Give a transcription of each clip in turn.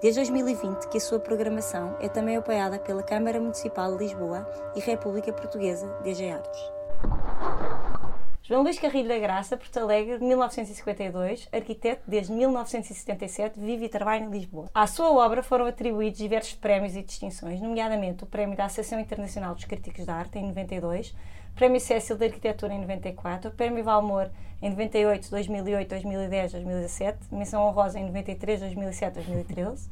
Desde 2020 que a sua programação é também apoiada pela Câmara Municipal de Lisboa e República Portuguesa DG Artes. João Luís Carrilho da Graça, Porto Alegre, 1952, arquiteto desde 1977, vive e trabalha em Lisboa. À sua obra foram atribuídos diversos prémios e distinções, nomeadamente o Prémio da Associação Internacional dos Críticos de Arte, em 92, Prémio Cécil de Arquitetura em 94, Prémio Valmor em 98, 2008, 2010, 2017, Menção Honrosa em 93, 2007, 2013,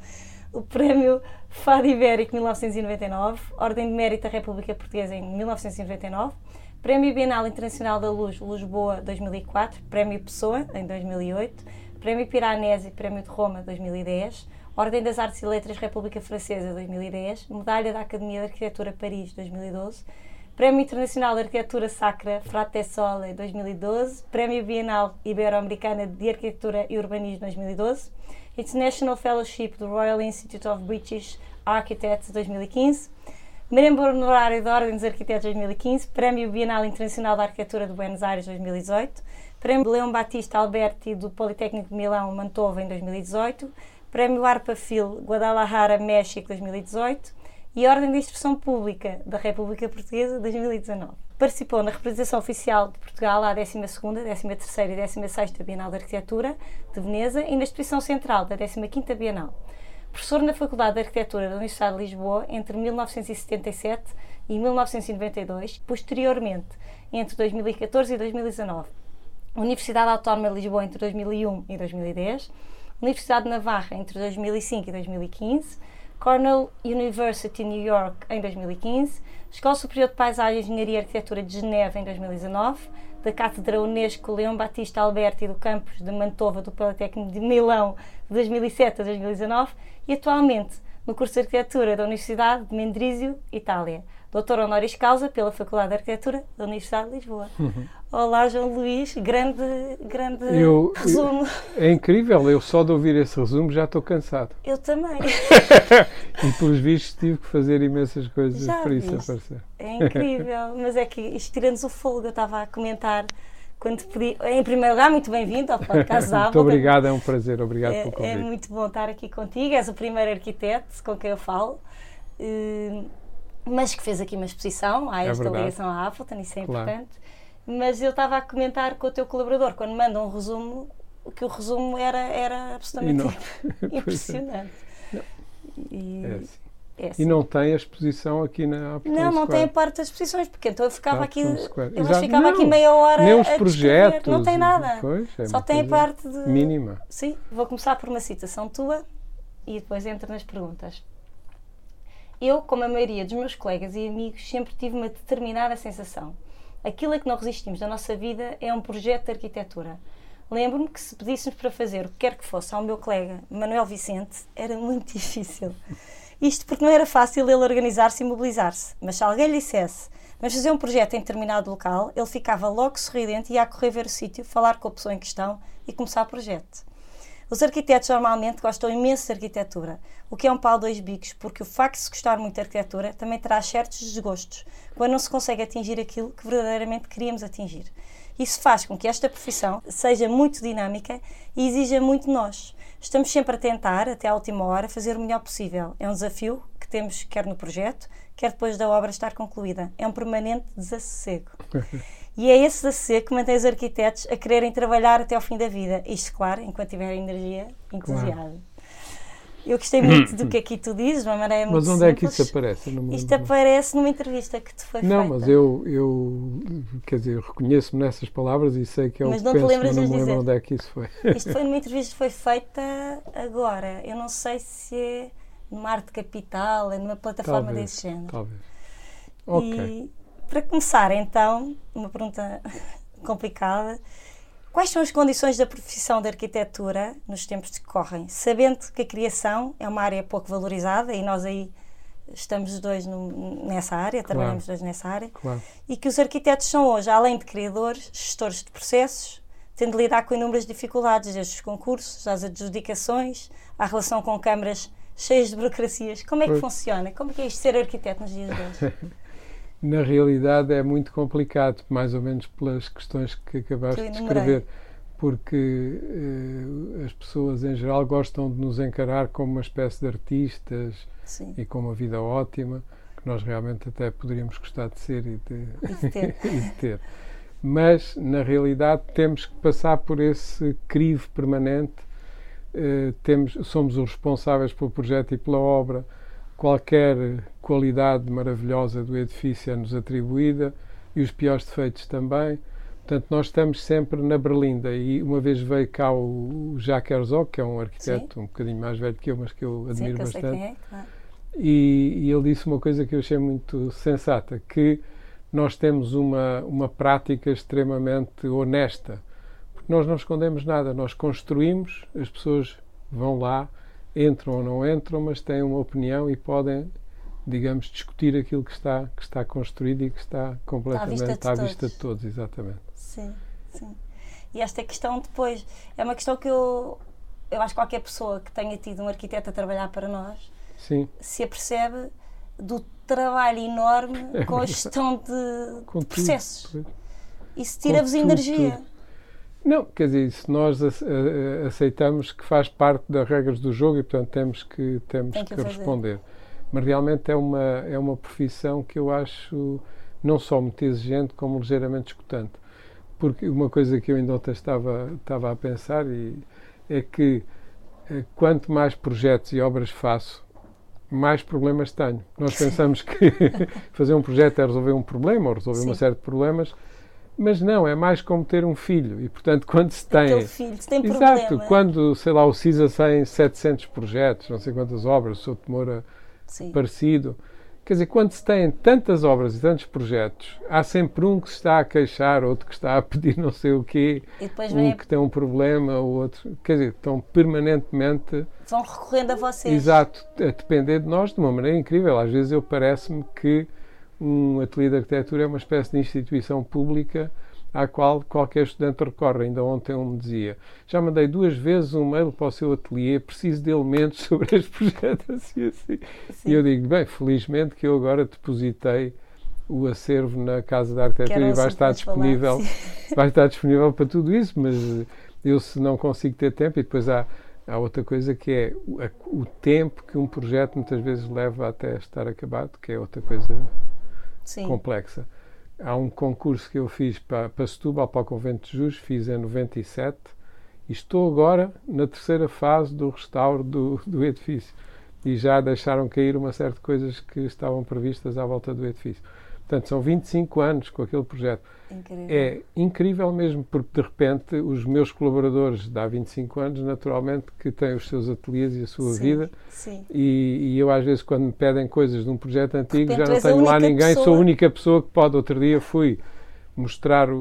o Prémio Fado Ibérico 1999, Ordem de Mérito da República Portuguesa em 1999, Prémio Bienal Internacional da Luz Lisboa 2004, Prémio Pessoa em 2008, Prémio Piranesi Prémio de Roma 2010, Ordem das Artes e Letras República Francesa 2010, Medalha da Academia de Arquitetura Paris 2012, Prémio Internacional de Arquitetura Sacra Frate Sole 2012, Prémio Bienal Ibero-Americana de Arquitetura e Urbanismo 2012, International Fellowship do Royal Institute of British Architects 2015, Membro honorário da Ordem dos Arquitetos 2015, Prémio Bienal Internacional da Arquitetura de Buenos Aires 2018, Prémio Leão Batista Alberti do Politécnico de Milão Mantova em 2018, Prémio Arpa Fil Guadalajara México 2018 e Ordem de Instrução Pública da República Portuguesa 2019. Participou na representação oficial de Portugal à 12ª, 13ª e 16ª Bienal de Arquitetura de Veneza e na exposição central da 15ª Bienal professor na Faculdade de Arquitetura da Universidade de Lisboa entre 1977 e 1992, posteriormente entre 2014 e 2019. Universidade Autónoma de Lisboa entre 2001 e 2010, Universidade de Navarra entre 2005 e 2015, Cornell University New York em 2015, Escola Superior de Paisagem, Engenharia e Arquitetura de Geneve em 2019, da Cátedra Unesco Leão Batista Alberti do campus de Mantova do Politécnico de Milão de 2007 a 2019 e atualmente no curso de Arquitetura da Universidade de Mendrisio, Itália. Doutor honoris causa pela Faculdade de Arquitetura da Universidade de Lisboa. Uhum. Olá, João Luís, grande, grande eu, resumo. Eu, é incrível, eu só de ouvir esse resumo já estou cansado. Eu também. e pelos vistos tive que fazer imensas coisas já para isso aparecer. É incrível, mas é que isto tira-nos o fogo. Eu estava a comentar quando pedi. Em primeiro lugar, muito bem-vindo ao podcast Muito obrigado, é um prazer, obrigado é, pelo convite. É muito bom estar aqui contigo, és o primeiro arquiteto com quem eu falo. Uh, mas que fez aqui uma exposição, há é esta verdade. ligação à Appleton, isso é claro. importante. Mas eu estava a comentar com o teu colaborador, quando manda um resumo, que o resumo era, era absolutamente é. impressionante. E, é assim. É assim. E não tem a exposição aqui na Appleton Não, não Square. tem a parte das exposições, porque então eu ficava aqui, eu ficava não, aqui meia hora nem os projetos, não tem nada. Pois, é Só tem a parte de mínima. Sim, vou começar por uma citação tua e depois entro nas perguntas. Eu, como a maioria dos meus colegas e amigos, sempre tive uma determinada sensação. Aquilo a que não resistimos na nossa vida é um projeto de arquitetura. Lembro-me que se pedíssemos para fazer o que quer que fosse ao meu colega Manuel Vicente, era muito difícil. Isto porque não era fácil ele organizar-se e mobilizar-se. Mas se alguém lhe dissesse mas fazer um projeto em determinado local, ele ficava logo sorridente e ia correr ver o sítio, falar com a pessoa em questão e começar o projeto. Os arquitetos normalmente gostam imenso de arquitetura, o que é um pau dois bicos, porque o facto de se gostar muito de arquitetura também traz certos desgostos, quando não se consegue atingir aquilo que verdadeiramente queríamos atingir. Isso faz com que esta profissão seja muito dinâmica e exija muito de nós. Estamos sempre a tentar, até à última hora, fazer o melhor possível. É um desafio que temos quer no projeto, quer depois da obra estar concluída. É um permanente desassossego. E é esse desassossego que mantém os arquitetos a quererem trabalhar até ao fim da vida. Isto, claro, enquanto tiverem energia, entusiasmo. Claro. Eu gostei muito do que aqui tu dizes, uma maneira muito Mas onde simples. é que isso aparece? Isto aparece numa entrevista que te foi não, feita. Não, mas eu, eu, quer dizer, reconheço-me nessas palavras e sei que é o mas que não penso, te lembras mas não me lembro onde é que isso foi. Isto foi numa entrevista que foi feita agora. Eu não sei se é numa Arte Capital, é numa plataforma talvez, desse género. Talvez. Ok. E, para começar, então, uma pergunta complicada. Quais são as condições da profissão de arquitetura nos tempos que correm? Sabendo que a criação é uma área pouco valorizada e nós aí estamos os dois no, nessa área, Claro. trabalhamos os dois nessa área, Claro. e que os arquitetos são hoje, além de criadores, gestores de processos, tendo de lidar com inúmeras dificuldades, desde os concursos, às adjudicações, à relação com câmaras cheias de burocracias. Como é que Pois. funciona? Como é que é isto ser arquiteto nos dias de hoje? Na realidade é muito complicado, mais ou menos pelas questões que acabaste Que de escrever, porque eh, as pessoas em geral gostam de nos encarar como uma espécie de artistas Sim, e com uma vida ótima, que nós realmente até poderíamos gostar de ser e de, e de ter. e de ter. Mas, na realidade, temos que passar por esse crivo permanente. Eh, temos, somos os responsáveis pelo projeto e pela obra. Qualquer qualidade maravilhosa do edifício é-nos atribuída e os piores defeitos também. Portanto, nós estamos sempre na berlinda. E uma vez veio cá o, Jacques Herzog, que é um arquiteto um bocadinho mais velho que eu, mas que eu Sim, admiro que eu bastante. é, claro. E, e ele disse uma coisa que eu achei muito sensata, que nós temos uma, uma prática extremamente honesta, porque nós não escondemos nada, nós construímos, as pessoas vão lá, entram ou não entram, mas têm uma opinião e podem, digamos, discutir aquilo que está, que está construído e que está completamente de à vista todos. de todos, exatamente. Sim, sim. E esta questão depois é uma questão que eu, eu acho que qualquer pessoa que tenha tido um arquiteto a trabalhar para nós Sim, se apercebe do trabalho enorme É com a gestão de tudo. processos. Isso tira-vos tudo, energia. tudo. Não, quer dizer, se nós aceitamos que faz parte das regras do jogo e, portanto, temos que, temos Tem que que, o fazer. Mas realmente é uma, é uma profissão que eu acho não só muito exigente, como ligeiramente escutante. Porque uma coisa que eu ainda ontem estava, estava a pensar e é que eh, quanto mais projetos e obras faço, mais problemas tenho. Nós pensamos que fazer um projeto é resolver um problema ou resolver uma Sim. série de problemas, mas não, é mais como ter um filho. E, portanto, quando se tem. Aquele filho, se tem Exato, problema. quando, sei lá, o CISA tem 700 projetos, não sei quantas obras, o Souto de Moura Sim. parecido. Quer dizer, quando se tem tantas obras e tantos projetos, há sempre um que se está a queixar, outro que está a pedir não sei o quê, um que tem um problema, o outro. Quer dizer, estão permanentemente vão recorrendo a vocês. Exato, a depender de nós de uma maneira incrível. Às vezes eu parece-me que um ateliê de arquitetura é uma espécie de instituição pública à qual qualquer estudante recorre. Ainda ontem um me dizia, já mandei duas vezes um mail para o seu ateliê, preciso de elementos sobre este projeto, assim, assim. Sim. E eu digo, bem, felizmente que eu agora depositei o acervo na Casa da Arquitetura e vai estar falar, disponível vai estar disponível para tudo isso, mas eu se não consigo ter tempo, e depois há, há outra coisa que é o, a- o tempo que um projeto muitas vezes leva até estar acabado, que é outra coisa Sim. complexa. Há um concurso que eu fiz para, para Setúbal, para o Convento de Jus, fiz em 97, e estou agora na terceira fase do restauro do, do edifício. E já deixaram cair uma série de coisas que estavam previstas à volta do edifício. Portanto, são 25 anos com aquele projeto. Incrível. É incrível mesmo, porque de repente os meus colaboradores de há 25 anos, naturalmente, que têm os seus ateliês e a sua Sim, vida, Sim. e, e eu às vezes quando me pedem coisas de um projeto antigo já não tenho lá ninguém, sou pessoa. a única pessoa que pode. Outro dia fui mostrar o,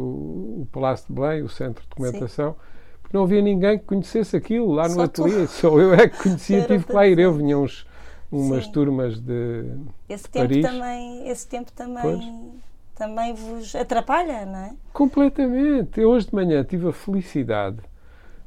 o Palácio de Belém, o centro de documentação, porque não havia ninguém que conhecesse aquilo lá no Só tu. ateliê, só eu é que conhecia, tive que lá ir. Eu vinha uns, umas Sim. turmas de. Esse tempo Paris. também, esse tempo também, também vos atrapalha, não é? Completamente. Eu hoje de manhã tive a felicidade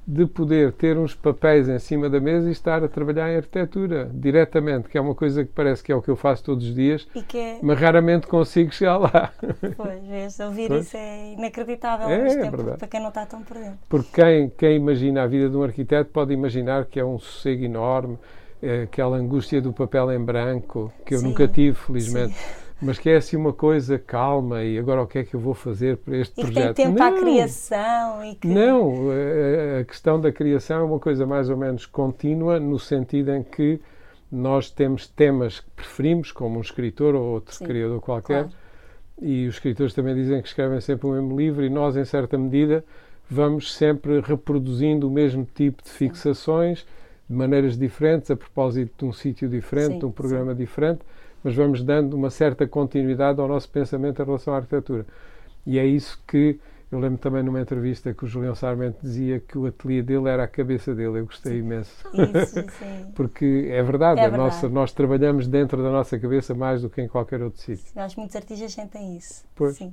de poder ter uns papéis em cima da mesa e estar a trabalhar em arquitetura diretamente, que é uma coisa que parece que é o que eu faço todos os dias, é, mas raramente consigo chegar lá. pois, vês, ouvir Pois. isso é inacreditável É, é tempo, verdade. para quem não está tão por dentro. Porque quem, quem imagina a vida de um arquiteto pode imaginar que é um sossego enorme, é aquela angústia do papel em branco, que eu Sim, nunca tive, felizmente, sim. Mas que é assim uma coisa calma e agora o que é que eu vou fazer para este E que projeto? tem tempo à Não! criação e que Não, a- a questão da criação é uma coisa mais ou menos contínua, no sentido em que nós temos temas que preferimos, como um escritor ou outro Sim, criador qualquer, claro. e os escritores também dizem que escrevem sempre o mesmo livro, e nós, em certa medida, vamos sempre reproduzindo o mesmo tipo de fixações, de maneiras diferentes, a propósito de um sítio diferente, Sim, de um programa diferente, mas vamos dando uma certa continuidade ao nosso pensamento em relação à arquitetura. E é isso que Eu lembro também numa entrevista que o Julião Sarmento dizia que o ateliê dele era a cabeça dele. Eu gostei imenso. Isso, sim. Porque é verdade, É a nossa- verdade. nós trabalhamos dentro da nossa cabeça mais do que em qualquer outro sítio. Que muitos artistas sentem isso. Pois. Sim.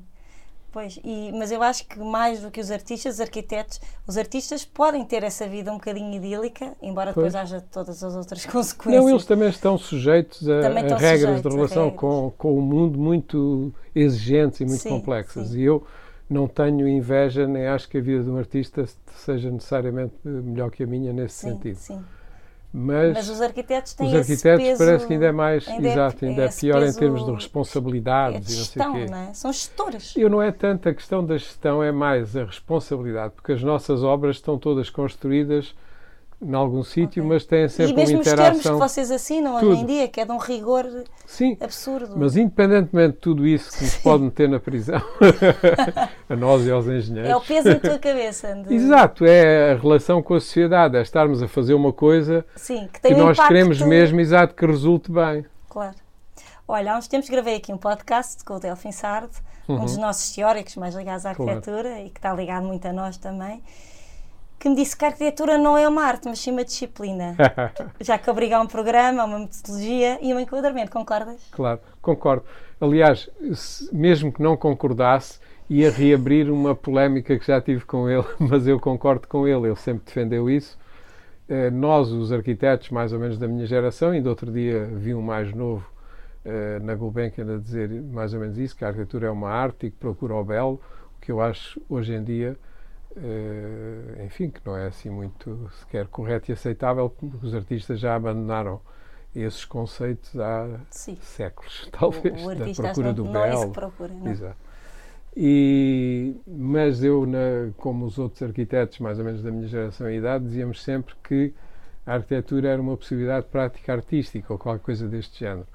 Pois, e, mas eu acho que mais do que os artistas, os arquitetos, os artistas podem ter essa vida um bocadinho idílica, embora depois Pois. haja todas as outras consequências. Não, eles também estão sujeitos a, a estão regras sujeitos de relação regras. com, com o mundo muito exigentes e muito Sim, complexas. sim. E eu não tenho inveja, nem acho que a vida de um artista seja necessariamente melhor que a minha nesse sim, sentido. sim. Mas, Mas os arquitetos têm os arquitetos peso, parece que ainda é mais, ainda é- exato, ainda é, pior em termos de é responsabilidades de e não gestão, sei quê. não é? São gestores. Eu não é tanto a questão da gestão, é mais a responsabilidade, porque as nossas obras estão todas construídas em algum sítio, Ok. mas têm E sempre uma mesmo os termos que interação. vocês assinam hoje Tudo. em dia, que é de um rigor Sim, absurdo. mas independentemente de tudo isso que nos pode meter na prisão, a nós e aos engenheiros. É o peso na tua cabeça. de- Exato, é a relação com a sociedade, é estarmos a fazer uma coisa Sim, que que um nós queremos mesmo, exato, que resulte bem. Claro. Olha, há uns tempos gravei aqui um podcast com o Delfim Sardo, um dos nossos teóricos mais ligados à Uhum. Claro. arquitetura e que está ligado muito a nós também, que me disse que a arquitetura não é uma arte, mas sim uma disciplina. Já que obriga a um programa, a uma metodologia e um enquadramento, concordas? Claro, concordo. Aliás, mesmo que não concordasse, ia reabrir uma polémica que já tive com ele, mas eu concordo com ele, ele sempre defendeu isso. Eh, Nós, os arquitetos, mais ou menos da minha geração, ainda outro dia vi um mais novo eh, na Gulbenkian a dizer mais ou menos isso, que a arquitetura é uma arte e que procura o belo, o que eu acho hoje em dia, eh, enfim, que não é assim muito sequer correto e aceitável, porque os artistas já abandonaram esses conceitos há Sim. séculos, talvez, o, o da procura do não é belo. procura. Não. Exato. E, mas eu, na- como os outros arquitetos, mais ou menos da minha geração e idade, dizíamos sempre que a arquitetura era uma possibilidade de prática artística ou qualquer coisa deste género.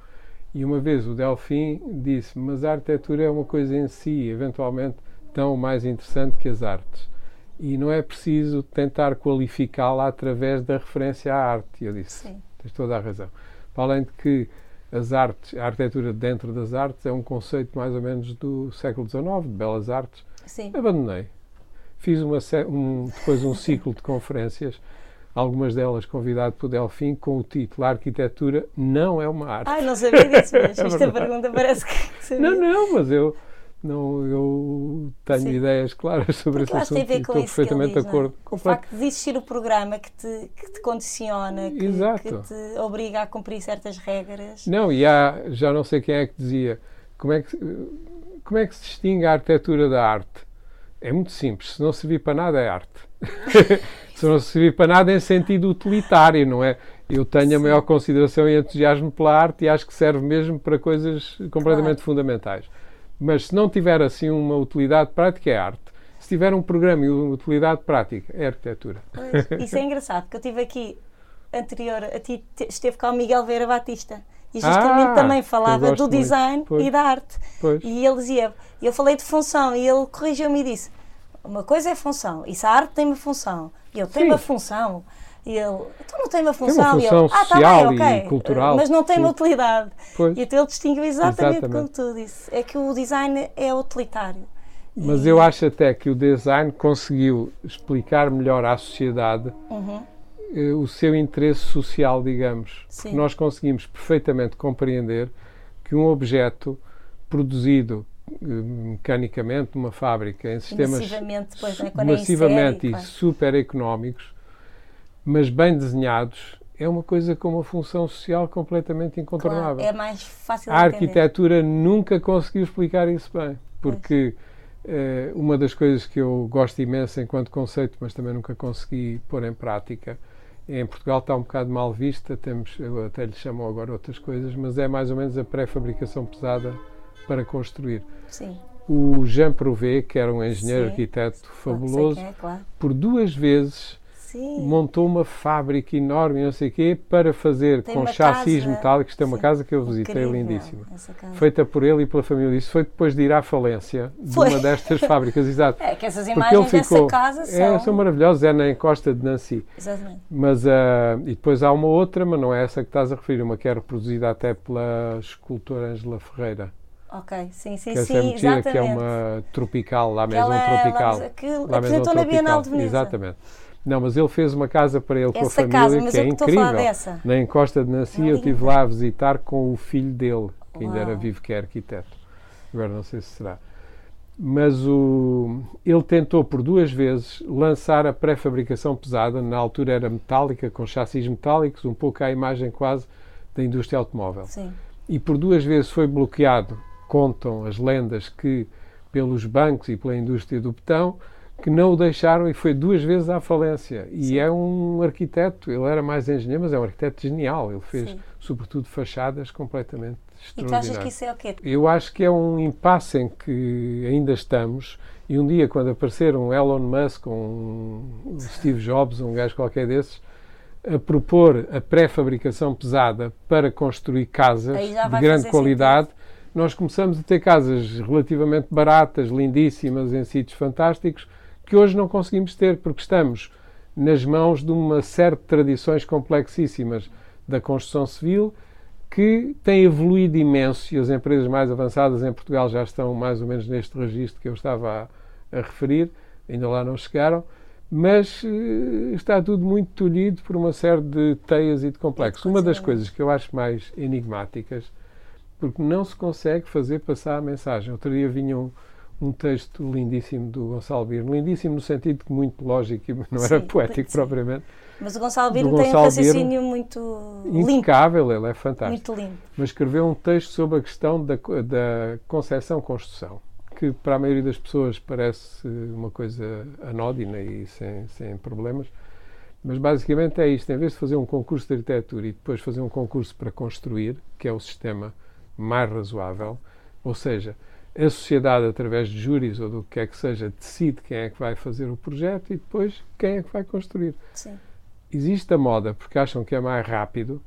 E uma vez o Delfim disse: Mas a arquitetura é uma coisa em si, eventualmente tão mais interessante que as artes. E não é preciso tentar qualificá-la através da referência à arte. Eu disse: Sim. Tens toda a razão. Para além de que as artes, a arquitetura dentro das artes é um conceito mais ou menos do século XIX, de belas artes. Sim. Abandonei. Fiz uma, um- depois um ciclo de conferências, algumas delas convidado por Delfim, com o título A Arquitetura não é uma arte. Ai, não sabia disso mesmo. É Esta pergunta parece que sabia. Não, não, mas eu, não, eu tenho Sim. ideias claras sobre Porque eu esse a assunto e com estou isso perfeitamente diz, de é? acordo. O Complet- facto de existir o programa que te, que te condiciona, que, que te obriga a cumprir certas regras. Não, e há, já não sei quem é que dizia, como é que, se- como é que se distingue a arquitetura da arte? É muito simples, se não servir para nada é arte. se não servir para nada é em sentido utilitário, não é? Eu tenho a Sim. maior consideração e entusiasmo pela arte e acho que serve mesmo para coisas completamente fundamentais. Mas se não tiver assim uma utilidade prática, é arte. Se tiver um programa e uma utilidade prática, é arquitetura. Pois, isso é engraçado, porque eu tive aqui, anterior a ti, te- esteve cá o Miguel Veira Batista. E justamente Ah, também falava do design e da arte. Pois. E ele dizia, eu falei de função e ele corrigiu-me e disse: uma coisa é função, e se a arte tem uma função, eu tenho Sim. uma função, e ele, então não tem uma função, uma e eu, função ah, tá social bem, e ok, cultural, mas não tem uma utilidade. Pois. E então ele distinguiu exatamente, Exatamente. como tu disse: é que o design é utilitário. Mas E- eu acho até que o design conseguiu explicar melhor à sociedade Uhum. eh, o seu interesse social, digamos. Sim. Porque nós conseguimos perfeitamente compreender que um objeto produzido eh, mecanicamente numa fábrica em sistemas massivamente, depois, su- não é? Quando é em massivamente série, e claro. super económicos, mas bem desenhados, é uma coisa com uma função social completamente incontornável. Claro, é mais fácil A entender. arquitetura nunca conseguiu explicar isso bem, porque eh, uma das coisas que eu gosto imenso enquanto conceito, mas também nunca consegui pôr em prática, em Portugal está um bocado mal vista, temos, até lhe chamam agora outras coisas, mas é mais ou menos a pré-fabricação pesada para construir. Sim. O Jean Prouvé, que era um engenheiro Sim. arquiteto fabuloso, é, claro. por duas vezes Sim. montou uma fábrica enorme, não sei o quê, para fazer Tem com chassis casa- metálicos. Tem uma sim, casa que eu visitei Incrível, lindíssima feita por ele e pela família. Isso foi depois de ir à falência de Foi. uma destas fábricas, exato. É que essas Porque imagens ele ficou. dessa casa é, são. são maravilhosas, é na encosta de Nancy. Exatamente. Mas, ah, e depois há uma outra, mas não é essa que estás a referir, uma que é reproduzida até pela escultora Ângela Ferreira. Ok, sim, sim, que sim, é muito gira, exatamente. que é uma tropical, lá mesmo tropical. que Lá apresentou na Bienal de Veneza. Exatamente. Não, mas ele fez uma casa para ele com a Essa família casa, que é eu que estou a incrível. falar dessa. Na Encosta de Nancy É eu estive lá a visitar com o filho dele, que ainda era Uau. vivo, que é arquiteto. Agora não sei se será. Mas o, ele tentou por duas vezes lançar a pré-fabricação pesada, na altura era metálica, com chassis metálicos, um pouco à imagem quase da indústria automóvel. Sim, E por duas vezes foi bloqueado, contam as lendas, que pelos bancos e pela indústria do betão, que não o deixaram e foi duas vezes à falência. E é um arquiteto, ele era mais engenheiro, mas é um arquiteto genial. Ele fez, Sim. sobretudo, fachadas completamente E tu achas extraordinárias. que isso é o quê? Eu acho que é um impasse em que ainda estamos. E um dia, quando aparecer um Elon Musk, um Steve Jobs, um gajo qualquer desses, a propor a pré-fabricação pesada para construir casas de grande qualidade, nós começamos a ter casas relativamente baratas, lindíssimas, em sítios fantásticos, que hoje não conseguimos ter, porque estamos nas mãos de uma série de tradições complexíssimas da construção civil que tem evoluído imenso e as empresas mais avançadas em Portugal já estão mais ou menos neste registro que eu estava a, a referir, ainda lá não chegaram, mas eh, está tudo muito tolhido por uma série de teias e de complexos. Uma das coisas que eu acho mais enigmáticas, porque não se consegue fazer passar a mensagem. Outro dia vinha um, um texto lindíssimo do Gonçalo Birno, lindíssimo no sentido que muito lógico e não era Sim, poético sim. propriamente, Mas o Gonçalo Birno tem um raciocínio muito limpo, impecável, ele é fantástico. muito limpo. mas escreveu um texto sobre a questão da, da concepção-construção, que para a maioria das pessoas parece uma coisa anódina e sem, sem problemas, mas basicamente é isto: em vez de fazer um concurso de arquitetura e depois fazer um concurso para construir, que é o sistema mais razoável, ou seja, a sociedade, através de júris ou do que quer que seja, decide quem é que vai fazer o projeto e depois quem é que vai construir Sim. existe a moda, porque acham que é mais rápido,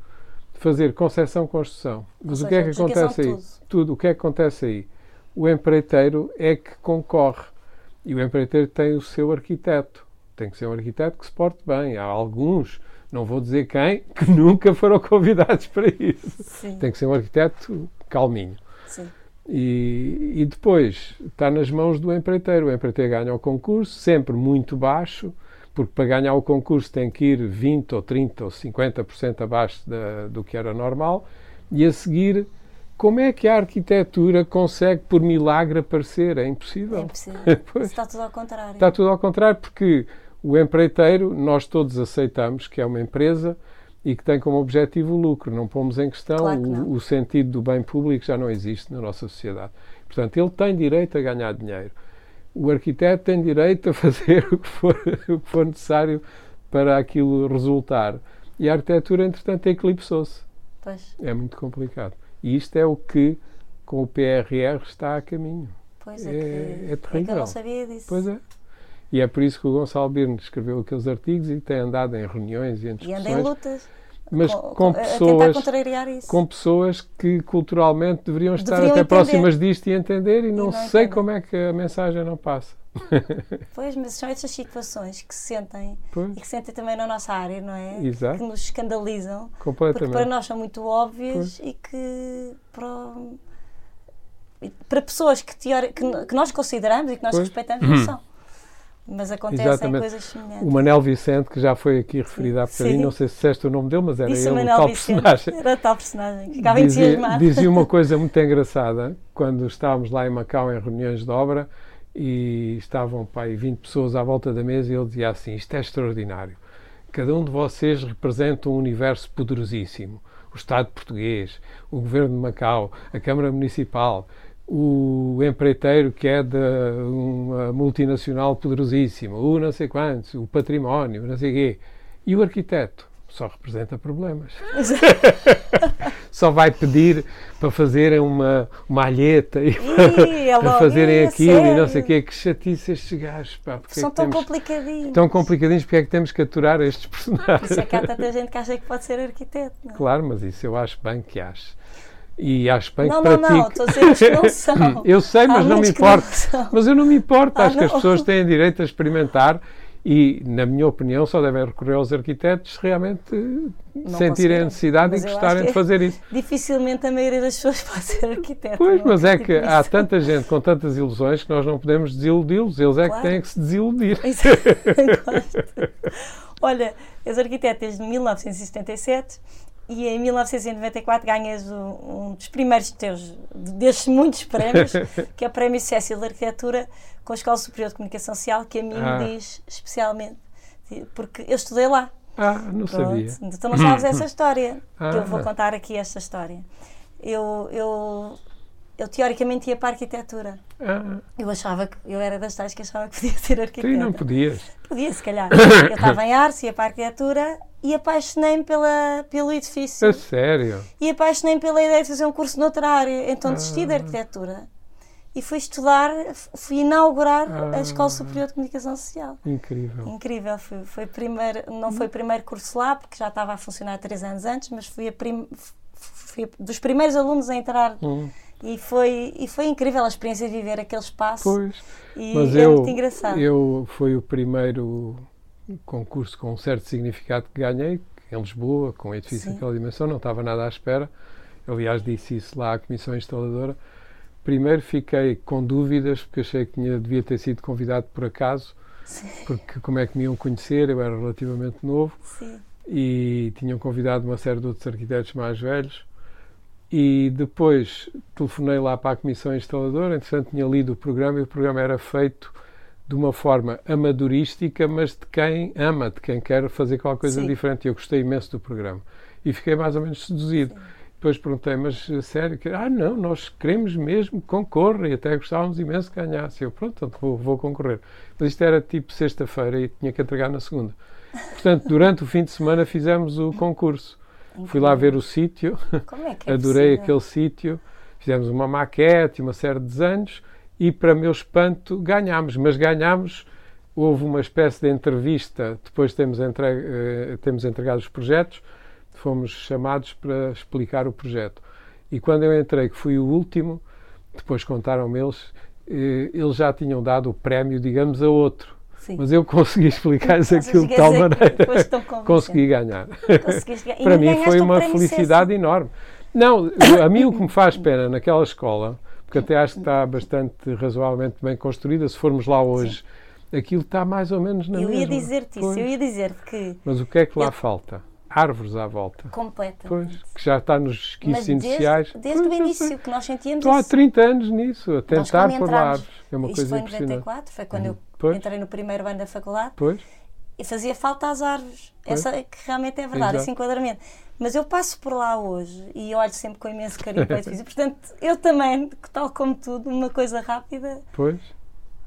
de fazer concepção-construção. Mas Ou o que é seja, que acontece aí? tudo. Tudo. O que é que acontece aí? O empreiteiro é que concorre. E o empreiteiro tem o seu arquiteto. Tem que ser um arquiteto que se porte bem. Há alguns, não vou dizer quem, que nunca foram convidados para isso. Sim. Tem que ser um arquiteto calminho. Sim. E, e depois está nas mãos do empreiteiro. O empreiteiro ganha o concurso, sempre muito baixo, porque para ganhar o concurso tem que ir 20 ou 30 ou 50% abaixo da, do que era normal. E a seguir, como é que a arquitetura consegue, por milagre, aparecer? É impossível. É impossível. Pois. Está tudo ao contrário. Está tudo ao contrário, porque o empreiteiro, nós todos aceitamos que é uma empresa e que tem como objetivo o lucro. Não pomos em questão Claro que o, o sentido do bem público, já não existe na nossa sociedade. Portanto, ele tem direito a ganhar dinheiro. O arquiteto tem direito a fazer o que for, o que for necessário para aquilo resultar. E a arquitetura, entretanto, eclipsou-se. Pois, É muito complicado. E isto é o que, com o PRR, está a caminho. pois é, É- que, é que eu terrível. não sabia disso. Pois é. E é por isso que o Gonçalo Birno escreveu aqueles artigos e tem andado em reuniões e em E discussões, anda em lutas. mas com, com pessoas, com pessoas que culturalmente deveriam estar Deveriam até entender. próximas disto e entender e não, não sei entendem. como é que a mensagem não passa. Pois, mas são essas situações que se sentem Pois, e que se sentem também na nossa área, não é? Exato. Que nos escandalizam. Porque completamente. para nós são muito óbvias e que para, e para pessoas que, teori- que, que nós consideramos e que nós Pois. respeitamos não são. Mas acontecem Exatamente. coisas semelhantes. O Manel Vicente, que já foi aqui referido há bocadinho, não sei se disseste o nome dele, mas era Disse ele o tal Vicente. personagem. Era tal personagem. Ficava dizia, entusiasmado. dizia uma coisa muito engraçada quando estávamos lá em Macau em reuniões de obra e estavam pá, aí 20 pessoas à volta da mesa e ele dizia assim: Isto é extraordinário. Cada um de vocês representa um universo poderosíssimo. O Estado português, o Governo de Macau, a Câmara Municipal, o empreiteiro que é de uma multinacional poderosíssima, o não sei quantos, o património, não sei quê. E o arquiteto só representa problemas só vai pedir para fazerem uma, uma alheta e Ih, é para logo, fazerem ih, aquilo e não sei sério? o quê. Que chatice estes gajos, pá. Porque é São que tão temos, complicadinhos. tão complicadinhos, porque é que temos que aturar estes Por personagens? isso é que há tanta gente que acha que pode ser arquiteto. Não, é? Claro, mas isso eu acho bem que acho. E acho bem não, que não, pratique. não, estou a dizer que não são. Eu sei, mas não me não importa. Mas eu não me importo. Ah, acho que as não. pessoas têm direito a experimentar E, na minha opinião, só devem recorrer aos arquitetos se realmente não sentirem a necessidade e gostarem de fazer isso. Dificilmente a maioria das pessoas pode ser arquiteto. Pois, mas é que há tanta gente com tantas ilusões que nós não podemos desiludi-los. Eles é claro. que têm que se desiludir. Olha, és arquiteto desde 1977 e em 1994 ganhas um, um dos primeiros teus, destes muitos prémios, que é o Prémio Cécil de Arquitetura com a Escola Superior de Comunicação Social, que a mim ah. me diz especialmente, porque eu estudei lá. Ah, não Pronto. sabia. Então não sabes essa história, ah. eu vou contar aqui esta história. Eu, eu, eu teoricamente ia para a arquitetura. Ah. Eu achava que, eu era das tais que achava que podia ser arquiteta. Sim, não podias. Podia, se calhar. Eu estava em artes, ia para a arquitetura e apaixonei-me pela, pelo edifício. A sério? E apaixonei-me pela ideia de fazer um curso noutra área. Então desisti ah. da arquitetura e fui estudar, fui inaugurar ah. a Escola Superior de Comunicação Social. Incrível. Incrível. Foi, foi primeiro, não foi o primeiro curso lá, porque já estava a funcionar três anos antes, mas fui, a prim, fui dos primeiros alunos a entrar. Hum. E foi, e foi incrível a experiência de viver aquele espaço. Pois. E mas é eu, muito engraçado. Eu foi o primeiro concurso com um certo significado que ganhei, em Lisboa, com um edifício daquela dimensão, não estava nada à espera. Aliás, disse isso lá à Comissão Instaladora. Primeiro fiquei com dúvidas, porque achei que tinha, devia ter sido convidado por acaso, Sim. porque como é que me iam conhecer, eu era relativamente novo, Sim. e tinham convidado uma série de outros arquitetos mais velhos. E depois telefonei lá para a Comissão Instaladora, entretanto tinha lido o programa e o programa era feito de uma forma amadorística, mas de quem ama, de quem quer fazer qualquer coisa Sim. diferente. E eu gostei imenso do programa. E fiquei mais ou menos seduzido. Sim. Depois perguntei, mas sério? Ah, não, nós queremos mesmo que concorra e até gostávamos imenso que ganhasse. Eu, pronto, então vou, vou concorrer. Mas isto era tipo sexta-feira e tinha que entregar na segunda. Portanto, durante o fim de semana fizemos o concurso. Fui lá ver o sítio, é é adorei aquele sítio, fizemos uma maquete, uma série de desenhos e, para meu espanto, ganhámos. Mas ganhámos, houve uma espécie de entrevista, depois temos, entregue, eh, temos entregado os projetos, fomos chamados para explicar o projeto. E quando eu entrei, que fui o último, depois contaram-me eles, eh, eles já tinham dado o prémio, digamos, a outro. Sim. Mas eu consegui explicar-lhes aquilo de tal maneira. consegui ganhar. Para mim foi uma felicidade enorme. Não, a mim o que me faz pena naquela escola porque até acho que está bastante razoavelmente bem construída. Se formos lá hoje, Sim. aquilo está mais ou menos na eu mesma. Eu ia dizer-te isso, eu ia dizer que. Mas o que é que lá eu... falta? Árvores à volta. Completa. Pois, que já está nos esquiços iniciais. Desde pois, o início que nós sentíamos Estou há 30 anos nisso, a tentar por lá árvores. É uma isto coisa foi em 94, foi quando uhum. eu pois. entrei no primeiro ano da faculdade. Pois. E fazia falta às árvores. Pois. Essa é que realmente é verdade, Exato. esse enquadramento. Mas eu passo por lá hoje e olho sempre com imenso carinho para o edifício. Portanto, eu também, tal como tudo, uma coisa rápida. Pois.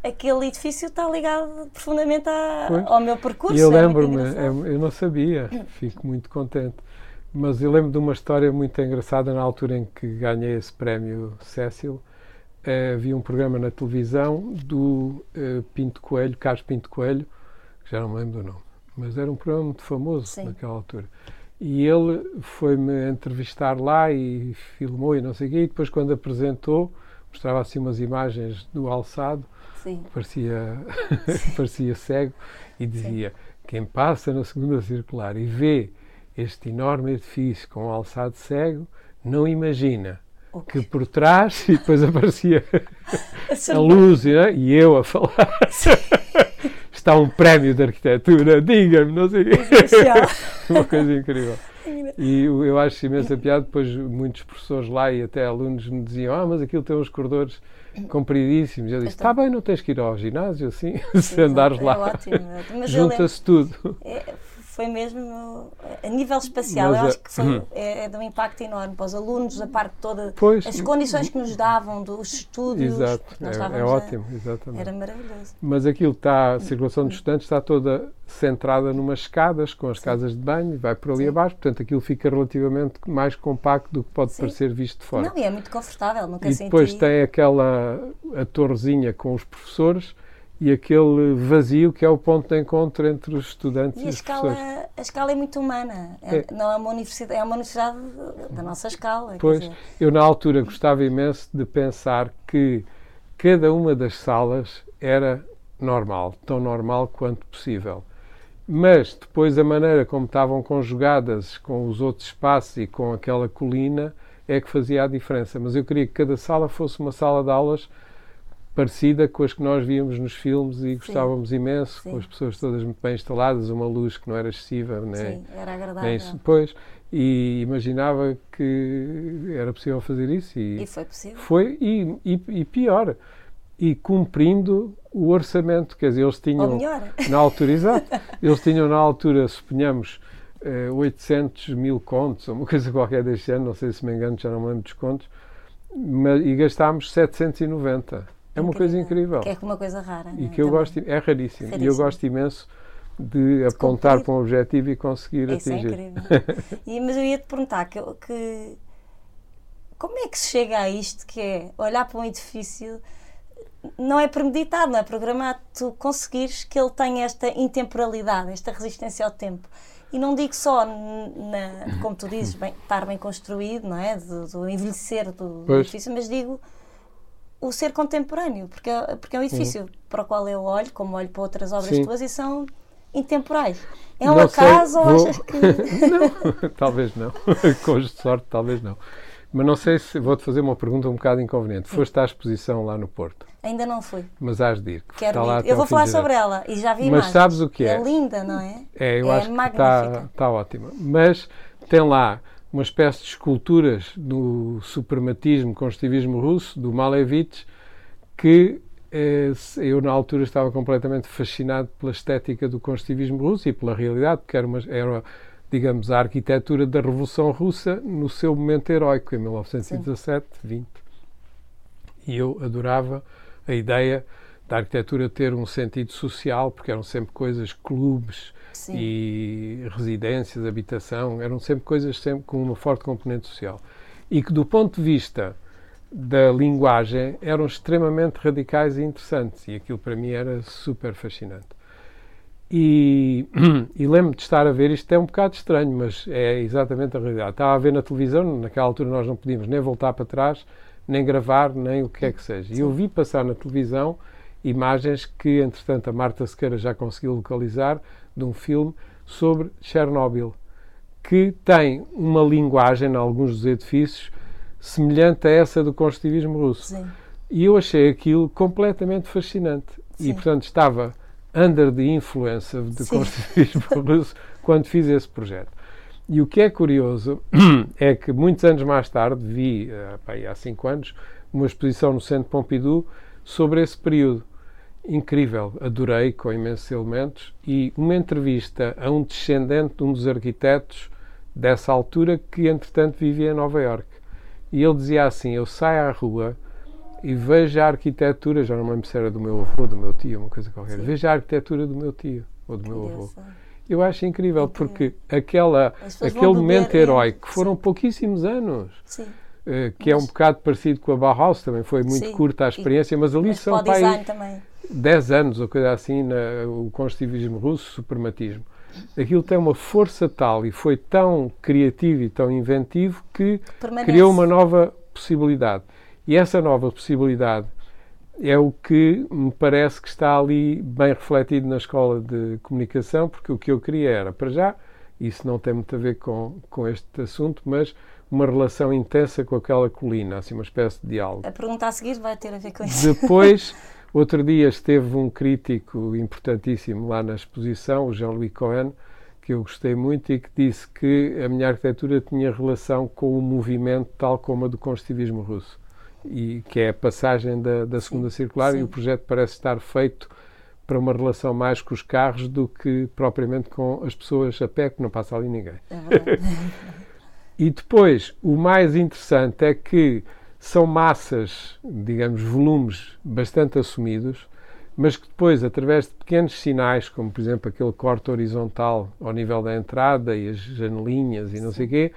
Aquele edifício está ligado profundamente à, ao meu percurso. E eu é lembro-me, é, eu não sabia, fico muito contente. Mas eu lembro de uma história muito engraçada na altura em que ganhei esse prémio Cécil. Eh, havia um programa na televisão do eh, Pinto Coelho, Carlos Pinto Coelho, que já não me lembro do nome, mas era um programa muito famoso Sim. naquela altura. E ele foi-me entrevistar lá e filmou e não sei o quê. E depois, quando apresentou, mostrava assim umas imagens do alçado, Sim. Parecia, parecia cego, e dizia: Sim. quem passa na segunda circular e vê este enorme edifício com um alçado cego, não imagina que por trás, e depois aparecia a luz né? e eu a falar. está um prémio de arquitetura, diga-me, não sei o quê. Uma coisa incrível. E eu acho imensa piada, depois muitos professores lá e até alunos me diziam, ah, mas aquilo tem uns corredores compridíssimos. Eu disse, está então, bem, não tens que ir ao ginásio assim, se andares lá. É junta-se tudo. É, foi mesmo a nível espacial, Mas, eu acho que foi, hum. é, é, de um impacto enorme para os alunos, a parte toda, pois, as condições que nos davam, dos estúdios. Exato, é, é, ótimo, a, exatamente. Era maravilhoso. Mas aquilo está, a circulação de estudantes está toda centrada numas escadas, com as Sim. casas de banho, vai por ali Sim. abaixo, portanto aquilo fica relativamente mais compacto do que pode Sim. parecer visto de fora. Não, e é muito confortável, nunca E depois tem aquela a torrezinha com os professores, e aquele vazio que é o ponto de encontro entre os estudantes e, e a escala, a escala é muito humana. É, é. Não é uma universidade, é uma universidade da nossa escala. Pois, eu na altura gostava imenso de pensar que cada uma das salas era normal, tão normal quanto possível. Mas depois a maneira como estavam conjugadas com os outros espaços e com aquela colina é que fazia a diferença. Mas eu queria que cada sala fosse uma sala de aulas parecida com as que nós víamos nos filmes e gostávamos Sim. imenso, Sim. com as pessoas todas muito bem instaladas, uma luz que não era excessiva, nem, Sim, era agradável. Nem isso. Depois, e imaginava que era possível fazer isso. E, e foi possível. Foi, e, e, e, pior, e cumprindo o orçamento, quer dizer, eles tinham... Na altura, exato, eles tinham na altura, suponhamos, 800 eh, mil contos, ou uma coisa qualquer deste ano, não sei se me engano, já não me lembro dos contos, mas, e gastámos 790. É uma coisa incrível. Que é uma coisa rara. E é? que eu gosto, é raríssimo. raríssimo. E eu gosto imenso de apontar para um objetivo e conseguir Isso é atingir. É incrível. e, mas eu ia te perguntar que, que, como é que se chega a isto que é olhar para um edifício não é premeditado, não é programado, tu conseguires que ele tenha esta intemporalidade, esta resistência ao tempo. E não digo só, na, como tu dizes, bem, estar bem construído, não é? Do, do envelhecer do, do, edifício, mas digo o ser contemporâneo, porque é, porque é um edifício para o qual eu olho, como olho para outras obras Sim. tuas, e são intemporais. É um não acaso sei, ou vou... achas que. não, talvez não. Com de sorte, talvez não. Mas não sei se vou-te fazer uma pergunta um bocado inconveniente. Foste à exposição lá no Porto? Ainda não fui. Mas has de ir. Quero ir. Eu vou falar sobre ela e já vi Mas imagens. sabes o que é? É linda, não é? É, eu é acho magnífica. que está, está ótima. Mas tem lá uma espécie de esculturas do suprematismo, construtivismo russo, do Malevich, que eh, eu na altura estava completamente fascinado pela estética do construtivismo russo e pela realidade, porque era, uma, era digamos, a arquitetura da Revolução Russa no seu momento heróico, em 1917, Sim. 20. E eu adorava a ideia da arquitetura ter um sentido social, porque eram sempre coisas, clubes Sim. e residências, habitação, eram sempre coisas sempre com uma forte componente social. E que do ponto de vista da linguagem eram extremamente radicais e interessantes, e aquilo para mim era super fascinante. E, e lembro-me de estar a ver, isto é um bocado estranho, mas é exatamente a realidade. Estava a ver na televisão, naquela altura nós não podíamos nem voltar para trás, nem gravar, nem o que é que seja. E eu vi passar na televisão imagens que, entretanto, a Marta Sequeira já conseguiu localizar de um filme sobre Chernobyl, que tem uma linguagem, em alguns dos edifícios, semelhante a essa do construtivismo russo. Sim. E eu achei aquilo completamente fascinante. Sim. E, portanto, estava under the influence de construtivismo russo quando fiz esse projeto. E o que é curioso é que muitos anos mais tarde vi, uh, há cinco anos, uma exposição no Centro Pompidou sobre esse período. Incrível, adorei, com imensos elementos, e uma entrevista a um descendente de um dos arquitetos dessa altura que, entretanto, vivia em Nova York. E ele dizia assim: Eu saio à rua e vejo a arquitetura, já não me lembro se era do meu avô, do meu tio, uma coisa qualquer, Sim. vejo a arquitetura do meu tio ou do que meu avô. Eu acho incrível, porque aquela, aquele momento heróico, foram Sim. pouquíssimos anos, Sim. Uh, que mas... é um bocado parecido com a Bauhaus, também foi muito Sim. curta a experiência, mas ali mas são pai, 10 anos ou coisa assim, na, o construtivismo russo, o suprematismo. Aquilo tem uma força tal e foi tão criativo e tão inventivo que Permanece. criou uma nova possibilidade. E essa nova possibilidade é o que me parece que está ali bem refletido na escola de comunicação, porque o que eu queria era, para já, isso não tem muito a ver com, com este assunto, mas uma relação intensa com aquela colina, assim, uma espécie de diálogo. A pergunta a seguir vai ter a ver com isso. Depois, outro dia esteve um crítico importantíssimo lá na exposição, o Jean-Louis Cohen, que eu gostei muito e que disse que a minha arquitetura tinha relação com o movimento tal como a do construtivismo russo e que é a passagem da, da segunda sim, circular sim. e o projeto parece estar feito para uma relação mais com os carros do que propriamente com as pessoas a pé, que não passa ali ninguém. É e depois, o mais interessante é que são massas, digamos, volumes bastante assumidos, mas que depois, através de pequenos sinais, como por exemplo aquele corte horizontal ao nível da entrada e as janelinhas e não sei o quê,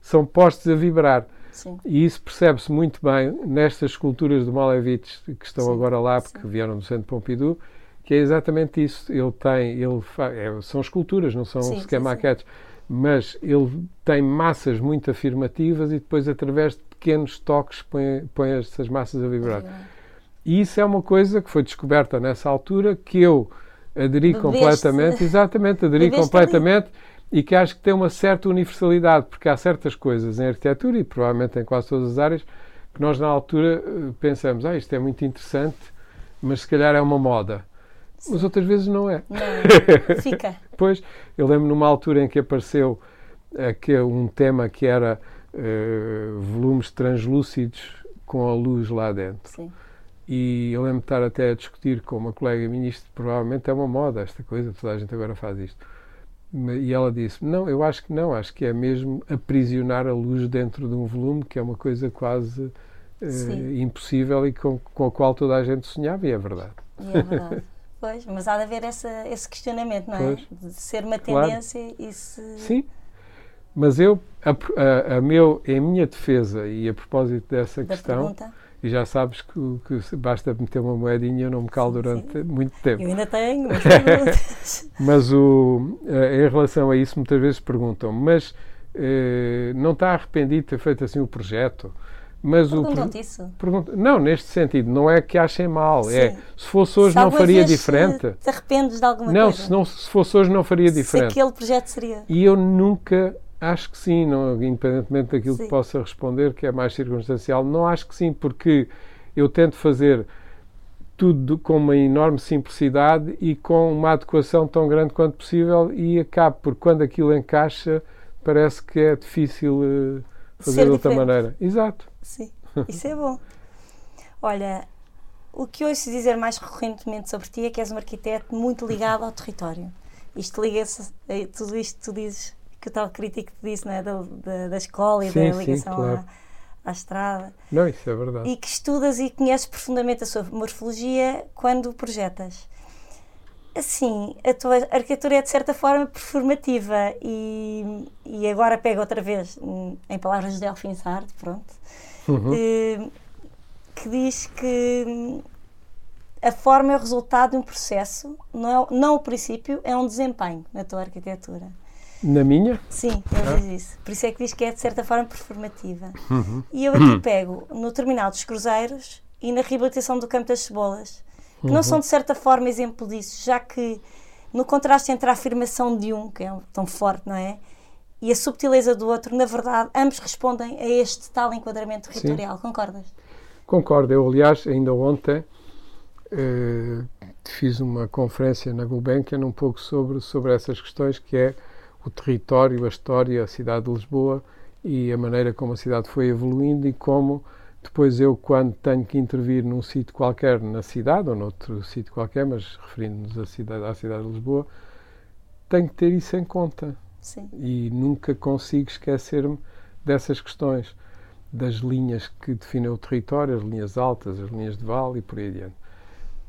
são postos a vibrar. Sim. E isso percebe-se muito bem nestas esculturas do Malevich que estão Sim. agora lá, porque Sim. vieram do Centro Pompidou, que é exatamente isso. Ele tem, ele é, são esculturas, não são sequer maquetes, mas ele tem massas muito afirmativas e depois, através de pequenos toques, põe, põe essas massas a vibrar. E isso é uma coisa que foi descoberta nessa altura que eu aderi Bebeste. completamente, exatamente, aderi Bebeste completamente ali. e que acho que tem uma certa universalidade, porque há certas coisas em arquitetura e provavelmente em quase todas as áreas que nós na altura eh, pensamos, ah, isto é muito interessante, mas se calhar é uma moda. Sim. Mas outras vezes não é. Não, fica. pois, eu lembro numa altura em que apareceu uh, um tema que era uh, volumes translúcidos com a luz lá dentro. Sim. E eu lembro de estar até a discutir com uma colega minha, isto provavelmente é uma moda, esta coisa, toda a gente agora faz isto. E ela disse: Não, eu acho que não, acho que é mesmo aprisionar a luz dentro de um volume, que é uma coisa quase uh, impossível e com, com a qual toda a gente sonhava, e é verdade. E é verdade. pois, mas há de haver essa, esse questionamento, não é? Pois. De ser uma tendência claro. e se. Sim, mas eu, a, a, a, meu, em minha defesa e a propósito dessa da questão, pergunta. e já sabes que, que basta meter uma moedinha eu não me calo durante sim. muito tempo. Eu ainda tenho, mas, mas o, em relação a isso, muitas vezes perguntam, mas eh, não está arrependido de ter feito assim o projeto? Mas Perguntam-te isso? Pergunta, não, neste sentido, não é que achem mal, é, Sim. é se fosse hoje se não faria diferente. Te arrependes de alguma não, coisa? Se não, se fosse hoje não faria diferente. Se aquele projeto seria. E eu nunca Acho que sim, não, independentemente daquilo sim. que possa responder, que é mais circunstancial. Não acho que sim, porque eu tento fazer tudo com uma enorme simplicidade e com uma adequação tão grande quanto possível e acabo por, quando aquilo encaixa, parece que é difícil uh, fazer Ser de outra diferente. maneira. Exato. Sim, isso é bom. Olha, o que ouço dizer mais recorrentemente sobre ti é que és um arquiteto muito ligado ao território. Isto liga-se, tudo isto que tu dizes que o tal crítico te disse, não é? Da, da, da escola e sim, da ligação sim, claro. à, à, estrada. Não, isso é verdade. E que estudas e conheces profundamente a sua morfologia quando projetas. Assim, a tua arquitetura é de certa forma performativa e, e agora pego outra vez, em palavras de Delfim Sartre, pronto, uhum. Eh, que diz que a forma é o resultado de um processo, não, é, não o princípio, é um desempenho na tua arquitetura. Na minha? Sim, ele ah. diz isso. Por isso é que diz que é de certa forma performativa. Uhum. E eu aqui pego no terminal dos cruzeiros e na reabilitação do campo das cebolas, que uhum. não são de certa forma exemplo disso, já que no contraste entre a afirmação de um, que é tão forte, não é? E a subtileza do outro, na verdade, ambos respondem a este tal enquadramento territorial. Sim. Concordas? Concordo. Eu, aliás, ainda ontem eh, fiz uma conferência na Gulbenkian um pouco sobre, sobre essas questões, que é o território, a história, a cidade de Lisboa e a maneira como a cidade foi evoluindo e como depois eu, quando tenho que intervir num sítio qualquer na cidade, ou noutro sítio qualquer, mas referindo-nos à cidade, à cidade de Lisboa, tenho que ter isso em conta. Sim. E nunca consigo esquecer-me dessas questões, das linhas que definem o território, as linhas altas, as linhas de vale e por aí adiante.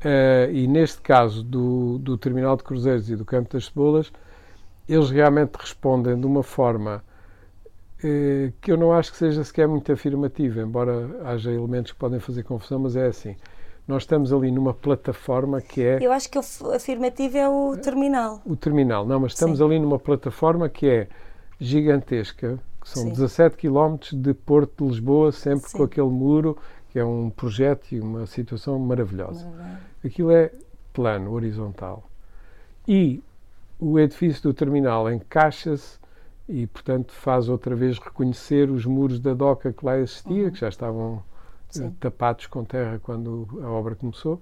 Uh, e neste caso do, do Terminal de Cruzeiros e do Campo das Cebolas, eles realmente respondem de uma forma eh, que eu não acho que seja sequer muito afirmativa, embora haja elementos que podem fazer confusão, mas é assim. Nós estamos ali numa plataforma que é. Eu acho que o afirmativo é o terminal. O terminal, não, mas estamos Sim. ali numa plataforma que é gigantesca, que são Sim. 17 km de Porto de Lisboa, sempre Sim. com aquele muro, que é um projeto e uma situação maravilhosa. Maravilha. Aquilo é plano, horizontal. E o edifício do terminal encaixa-se e, portanto, faz outra vez reconhecer os muros da doca que lá existia, uhum. que já estavam uh, tapados com terra quando a obra começou.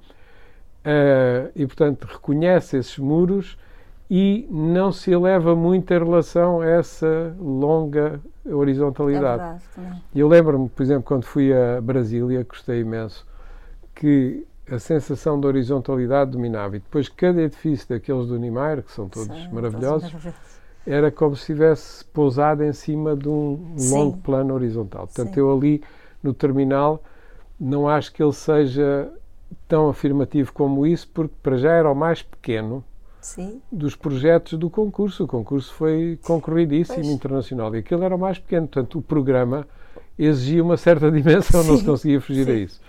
Uh, e, portanto, reconhece esses muros e não se eleva muito em relação a essa longa horizontalidade. É verdade, Eu lembro-me, por exemplo, quando fui a Brasília, gostei imenso, que a sensação de horizontalidade dominava. E depois cada edifício daqueles do Niemeyer, que são todos Sim, maravilhosos, era como se estivesse pousado em cima de um Sim. longo plano horizontal. Portanto, Sim. eu ali no terminal não acho que ele seja tão afirmativo como isso, porque para já era o mais pequeno Sim. dos projetos do concurso. O concurso foi concorridíssimo pois. internacional e aquele era o mais pequeno. Portanto, o programa exigia uma certa dimensão, não se conseguia fugir a isso.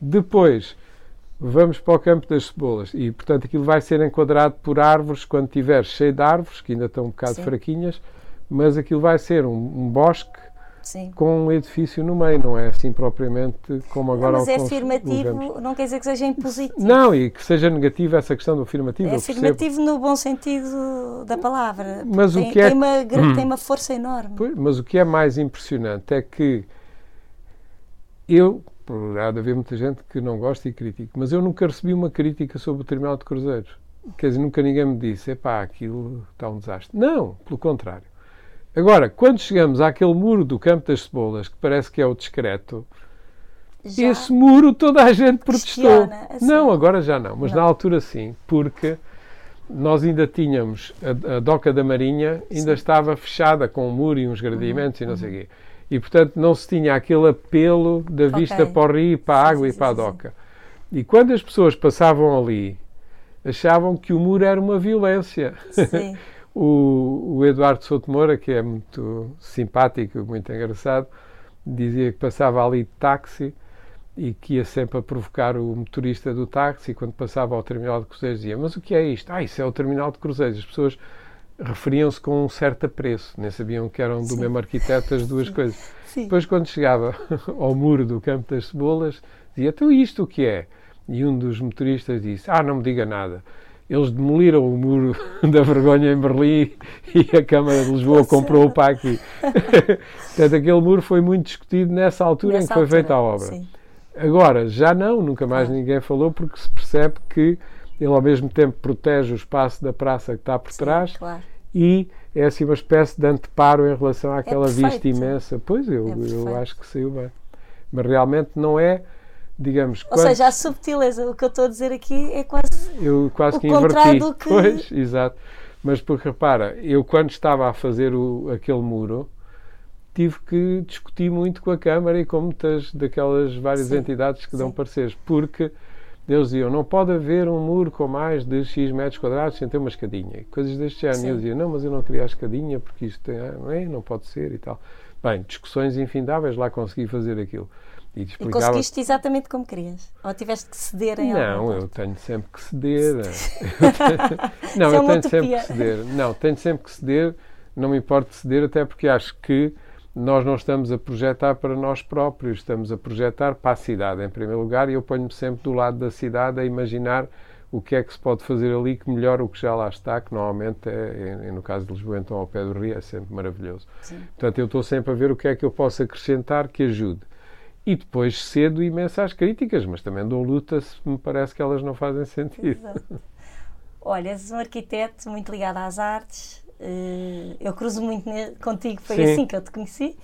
Depois, vamos para o campo das cebolas e, portanto, aquilo vai ser enquadrado por árvores quando estiver cheio de árvores, que ainda estão um bocado Sim. fraquinhas, mas aquilo vai ser um, um bosque Sim. com um edifício no meio, não é assim propriamente como agora não, mas o é afirmativo, não quer dizer que seja impositivo. Não, e que seja negativo essa questão do afirmativo. É afirmativo no bom sentido da palavra. Mas o tem, que é tem uma, Hum. tem uma força enorme. Pois, mas o que é mais impressionante é que eu, há de haver muita gente que não gosta e critica, mas eu nunca recebi uma crítica sobre o terminal de cruzeiros. Quer dizer, nunca ninguém me disse, epá, aquilo está um desastre. Não, pelo contrário. Agora, quando chegamos àquele muro do Campo das Cebolas, que parece que é o discreto, Já? esse muro toda a gente protestou. Questiona, assim. Não, agora já não, mas Não. na altura sim, porque nós ainda tínhamos a, a doca da Marinha, ainda estava fechada com um muro e uns gradeamentos e não sei o quê. E portanto não se tinha aquele apelo da vista para o rio, para a água sim, e para a sim, sim. doca. E quando as pessoas passavam ali, achavam que o muro era uma violência. Sim. O, o Eduardo Souto Moura, que é muito simpático, muito engraçado, dizia que passava ali de táxi e que ia sempre a provocar o motorista do táxi e quando passava ao terminal de cruzeiros dizia mas o que é isto? Ah, isso é o terminal de cruzeiros. As pessoas referiam-se com um certo apreço, nem sabiam que eram do Sim. mesmo arquiteto as duas coisas. Sim. Depois, quando chegava ao muro do Campo das Cebolas, dizia: Então, isto o que é? E um dos motoristas disse: Ah, não me diga nada. Eles demoliram o muro da vergonha em Berlim e a Câmara de Lisboa Nossa. comprou-o para aqui. Portanto, aquele muro foi muito discutido nessa altura em Nessa que foi altura, feita a obra. Sim. Agora, já não, nunca mais Claro. ninguém falou, porque se percebe que ele, ao mesmo tempo, protege o espaço da praça que está por Sim, trás claro. E é assim uma espécie de anteparo em relação àquela vista perfeito. imensa. Pois, eu, É eu acho que saiu bem. Mas realmente não é, digamos, Ou quando seja, a subtileza, o que eu estou a dizer aqui é quase. eu quase o que inverti. do que- Pois, exato. Mas porque repara, eu quando estava a fazer o, aquele muro, tive que discutir muito com a Câmara e com muitas daquelas várias Sim, entidades que dão sim. pareceres, porque eles diziam, não pode haver um muro com mais de X metros quadrados sem ter uma escadinha. Coisas deste género. E eu Sim. dizia, não, mas eu não queria a escadinha porque isto tem, não, é, não pode ser e tal. Bem, discussões infindáveis, lá consegui fazer aquilo. E E conseguiste exatamente como querias? Ou tiveste que ceder em não, eu tenho sempre que ceder. não, é eu tenho sempre utopia. que ceder. Não, tenho sempre que ceder. Não me importa ceder, até porque acho que nós não estamos a projetar para nós próprios, estamos a projetar para a cidade, em primeiro lugar, e eu ponho-me sempre do lado da cidade a imaginar o que é que se pode fazer ali que melhora o que já lá está, que normalmente é, no caso de Lisboa, então ao pé do Rio, é sempre maravilhoso. Sim. Portanto, eu estou sempre a ver o que é que eu posso acrescentar que ajude. E depois cedo imenso às críticas, mas também dou luta se me parece que elas não fazem sentido. Exato. Olha, és um arquiteto muito ligado às artes. Eh, Eu cruzo muito contigo, foi Sim. assim que eu te conheci.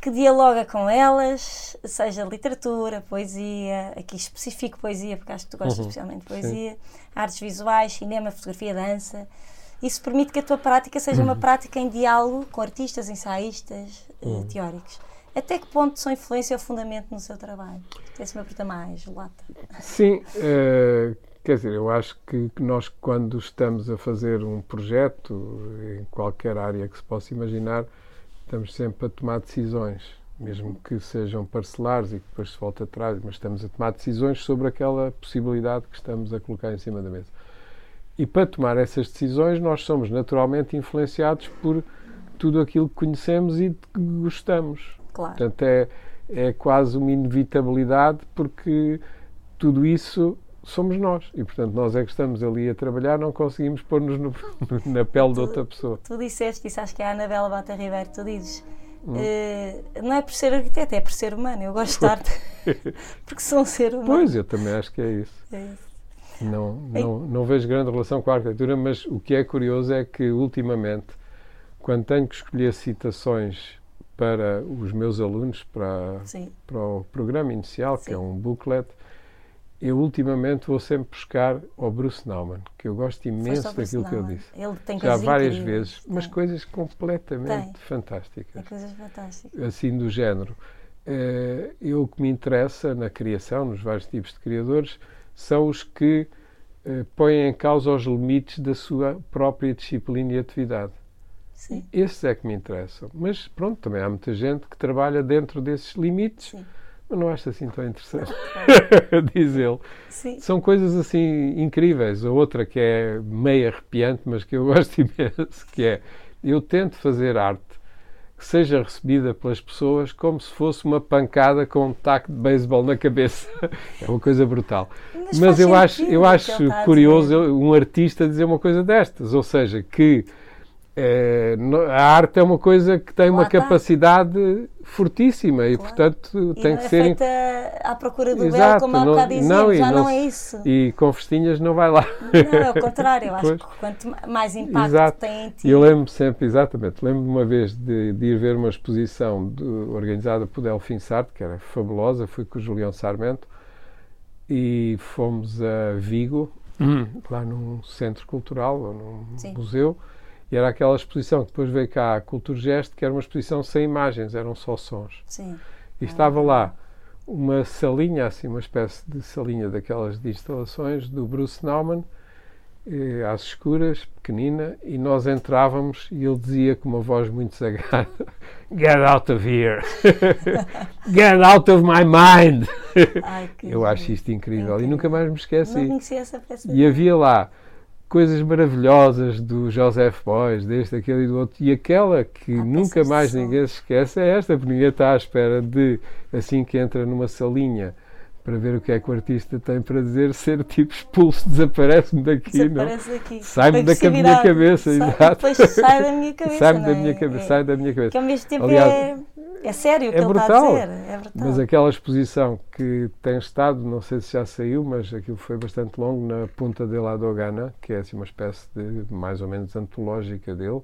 Que dialoga com elas, seja literatura, poesia, aqui específico poesia, porque acho que tu gostas Uhum. especialmente de poesia, artes visuais, cinema, fotografia, dança. Isso permite que a tua prática seja Uhum. uma prática em diálogo com artistas, ensaístas, Uhum. teóricos. Até que ponto são influência ou fundamento no seu trabalho? Essa é uma pergunta mais lata. Sim, eh, quer dizer, eu acho que que nós, quando estamos a fazer um projeto, em qualquer área que se possa imaginar, estamos sempre a tomar decisões, mesmo que sejam parcelares e que depois se volte atrás, mas estamos a tomar decisões sobre aquela possibilidade que estamos a colocar em cima da mesa. E para tomar essas decisões, nós somos naturalmente influenciados por tudo aquilo que conhecemos e que gostamos. Claro. Portanto, é, é quase uma inevitabilidade porque tudo isso somos nós. E, portanto, nós é que estamos ali a trabalhar, não conseguimos pôr-nos no- na pele de outra pessoa. Tu disseste, isso acho que é a Anabela Bata Ribeiro, tu dizes, Hum. eh, não é por ser arquiteto, é por ser humano. Eu gosto de arte porque sou um ser humano. Pois, eu também acho que é isso. É isso. Não, não, não vejo grande relação com a arquitetura, mas o que é curioso é que, ultimamente, quando tenho que escolher citações para os meus alunos, para, Sim, para o programa inicial, que Sim. é um booklet, eu ultimamente vou sempre buscar ao Bruce Nauman, que eu gosto imenso daquilo que ele Nauman. disse. Ele tem Já várias incríveis, vezes, mas tem, coisas completamente Tem. fantásticas tem coisas fantásticas. assim do género. Eh, eu o que me interessa na criação, nos vários tipos de criadores, são os que eh, põem em causa os limites da sua própria disciplina e atividade. Sim, Esses é que me interessam. Mas pronto, também há muita gente que trabalha dentro desses limites, sim. Mas não acho assim tão interessante, diz ele. Sim, São coisas assim incríveis. A outra que é meio arrepiante, mas que eu gosto imenso, que é eu tento fazer arte que seja recebida pelas pessoas como se fosse uma pancada com um taco de beisebol na cabeça. é uma coisa brutal. Mas, Mas eu acho, eu acho curioso um artista dizer uma coisa destas, ou seja, que é, a arte é uma coisa que tem uma capacidade fortíssima e, portanto, e tem que é ser. feita à procura do Exato, belo, como há bocado dizíamos, não, já não, não, é isso. E com festinhas não vai lá. Não, é o contrário. Eu acho que quanto mais impacto Exato. tem em ti. Eu lembro sempre, exatamente, lembro-me uma vez de, de, ir ver uma exposição de, organizada por Delfim Sartre, que era fabulosa, fui com o Julião Sarmento e fomos a Vigo, lá num centro cultural ou num Sim. museu e era aquela exposição que depois veio cá a Culturgest, que era uma exposição sem imagens, eram só sons. Sim. E estava lá uma salinha, assim, uma espécie de salinha daquelas de instalações do Bruce Nauman, eh, às escuras, pequenina, e nós entrávamos e ele dizia com uma voz muito zagada: Get out of here! Get out of my mind! Ai, Eu acho isto incrível, incrível, e nunca mais me esqueci. Não conhecia essa peça. E havia lá coisas maravilhosas do Joseph Beuys, deste, aquele e do outro. E aquela que ah, nunca mais ninguém se esquece é esta, porque ninguém está à espera de, assim que entra numa salinha para ver o que é que o artista tem para dizer, ser tipo expulso, desaparece-me daqui, desaparece não? Sai-me da minha cabeça, sai, exato. Depois sai da minha cabeça. sai da minha cabeça, é, sai da minha cabeça. Que ao mesmo tempo Aliás, é é sério o que é ele brutal. está a dizer. É brutal. Mas aquela exposição que tem estado, não sei se já saiu, mas aquilo foi bastante longo, na Punta de la Dogana, que é assim uma espécie de mais ou menos antológica dele,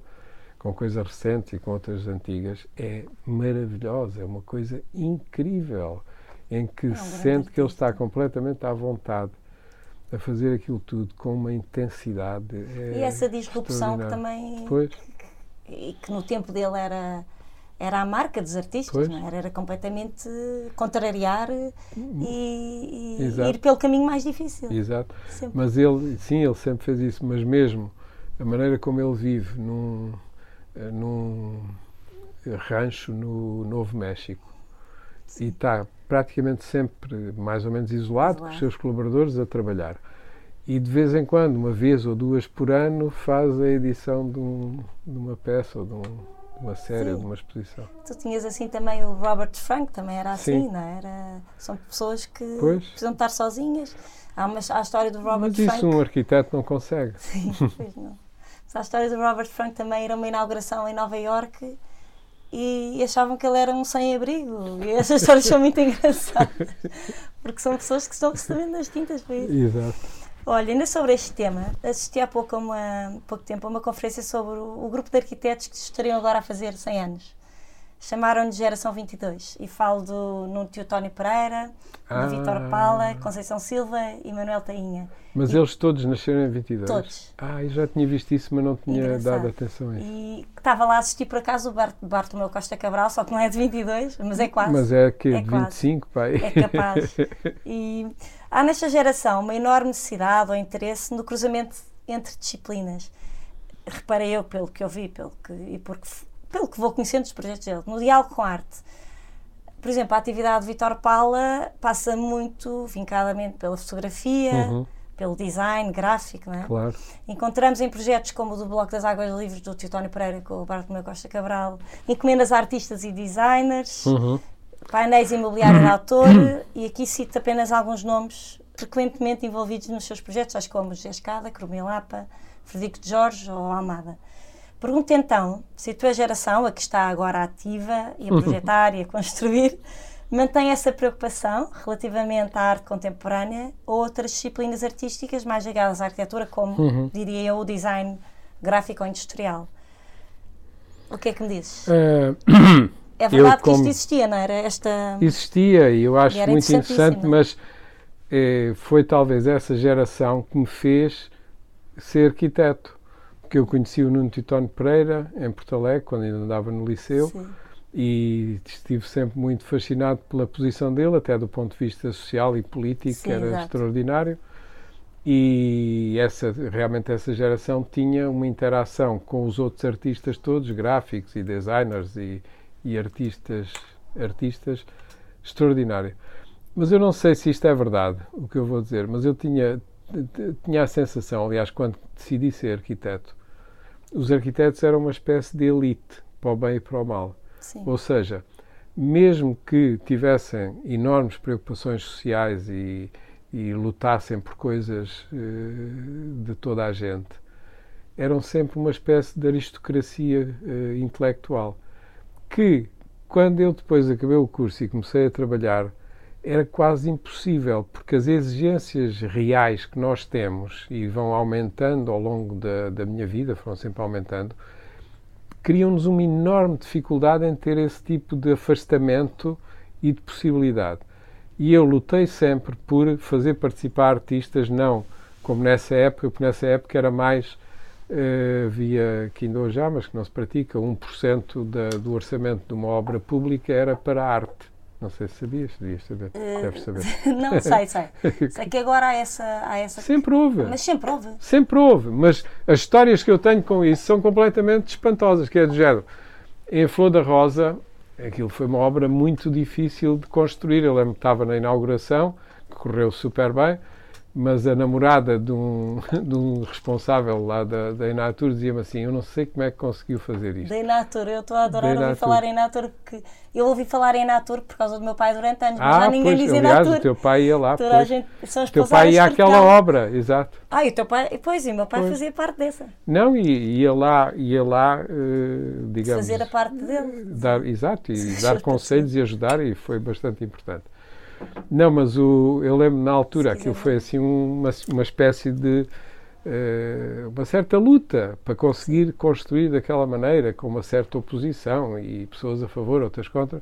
com coisas recentes e com outras antigas, é maravilhosa, é uma coisa incrível, em que é um se sente que ele está completamente à vontade a fazer aquilo tudo com uma intensidade. É e essa disrupção que também. Pois. E que no tempo dele era era a marca dos artistas, não era? era completamente contrariar e, e ir pelo caminho mais difícil. Exato. Sempre. Mas ele, sim, ele sempre fez isso, mas mesmo a maneira como ele vive num, eh, num rancho no Novo México sim. e está praticamente sempre mais ou menos isolado, isolado com os seus colaboradores a trabalhar. E de vez em quando, uma vez ou duas por ano, faz a edição de, um, de uma peça ou de um, uma série, Sim. de uma exposição. Tu tinhas assim também o Robert Frank, também era assim, Sim. não é? era? São pessoas que pois. precisam estar sozinhas. Há, uma, há a história do Robert Mas Frank. isso um arquiteto não consegue. Sim, pois não. Mas a história do Robert Frank também era uma inauguração em Nova York e achavam que ele era um sem-abrigo. E essas histórias são muito engraçadas. Porque são pessoas que estão recebendo as tintas para isso. Exato. Olha, ainda sobre este tema, assisti há pouco, uma, pouco tempo a uma conferência sobre o, o, grupo de arquitetos que estariam agora a fazer 100 anos. Chamaram-de Geração 22 e falo do Nuno Teotónio Pereira, ah. do Vitor Pala, Conceição Silva e Manuel Tainha. Mas e, eles todos nasceram em 22? Todos. Ah, eu já tinha visto isso, mas não tinha Engraçado. dado atenção a isso. E estava lá a assistir por acaso o Bart, Bartomeu Costa Cabral, só que não é de 22, mas é quase. Mas é que é de 25, pai. É capaz. E Há nesta geração uma enorme necessidade ou interesse no cruzamento entre disciplinas. Reparei eu, pelo que eu vi pelo que, e porque, pelo que vou conhecendo dos projetos dele, no diálogo com a arte. Por exemplo, a atividade de Vitor Paula passa muito vincadamente pela fotografia, uhum. pelo design gráfico, não é? Claro. Encontramos em projetos como o do Bloco das Águas Livres do Teutónio Pereira com o Bartolomeu Costa Cabral, encomendas a artistas e designers, uhum painéis imobiliário de autor, e aqui cito apenas alguns nomes frequentemente envolvidos nos seus projetos, tais como José Escada, Cromilapa, Frederico de Jorge ou Almada. Pergunto então se a tua geração, a que está agora ativa e a projetar e a construir, mantém essa preocupação relativamente à arte contemporânea ou outras disciplinas artísticas mais ligadas à arquitetura, como, uhum. diria eu, o design gráfico ou industrial. O que é que me dizes? Uh... É verdade eu, que isto existia, não era? Esta... Existia e eu acho muito interessante, mas eh, foi talvez essa geração que me fez ser arquiteto. Porque eu conheci o Nuno Titónio Pereira em Porto Alegre, quando ainda andava no liceu, Sim. e estive sempre muito fascinado pela posição dele, até do ponto de vista social e político, Sim, que era exato. extraordinário. E essa, realmente essa geração tinha uma interação com os outros artistas todos, gráficos e designers e, e artistas, artistas extraordinário. Mas eu não sei se isto é verdade, o que eu vou dizer, mas eu tinha, tinha a sensação, aliás, quando decidi ser arquiteto, os arquitetos eram uma espécie de elite, para o bem e para o mal. Sim. Ou seja, mesmo que tivessem enormes preocupações sociais e, e lutassem por coisas uh, de toda a gente, eram sempre uma espécie de aristocracia uh, intelectual que, quando eu depois acabei o curso e comecei a trabalhar, era quase impossível, porque as exigências reais que nós temos e vão aumentando ao longo da, da minha vida, foram sempre aumentando, criam-nos uma enorme dificuldade em ter esse tipo de afastamento e de possibilidade. E eu lutei sempre por fazer participar artistas, não como nessa época, porque nessa época era mais Uh, via que ainda hoje há, mas que não se pratica, 1% da, do orçamento de uma obra pública era para arte. Não sei se sabias, devias saber. Uh, Deves saber. não, sei, sei. sei que agora há essa, há essa. Sempre houve. Mas sempre houve. Sempre houve. Mas as histórias que eu tenho com isso são completamente espantosas, que é do género. Em Flor da Rosa, aquilo foi uma obra muito difícil de construir. Eu lembro que estava na inauguração, que correu super bem mas a namorada de um, de um responsável lá da, da Inatur dizia-me assim: Eu não sei como é que conseguiu fazer isto. Da Inatur, eu estou a adorar ouvir falar em Inatur, porque eu ouvi falar em Inatur por causa do meu pai durante anos, mas ah, já ninguém pois, aliás, Inatur. o teu pai ia lá. Toda gente, o teu pai ia àquela obra, exato. Ah, e o teu pai, pois, e o meu pai pois. fazia parte dessa. Não, e ia lá, ia lá uh, digamos. Fazer a parte dele. Dar, exato, e dar conselhos e ajudar, e foi bastante importante. Não, mas o, eu lembro na altura, aquilo foi assim uma, uma espécie de uh, uma certa luta para conseguir construir daquela maneira, com uma certa oposição e pessoas a favor, outras contra.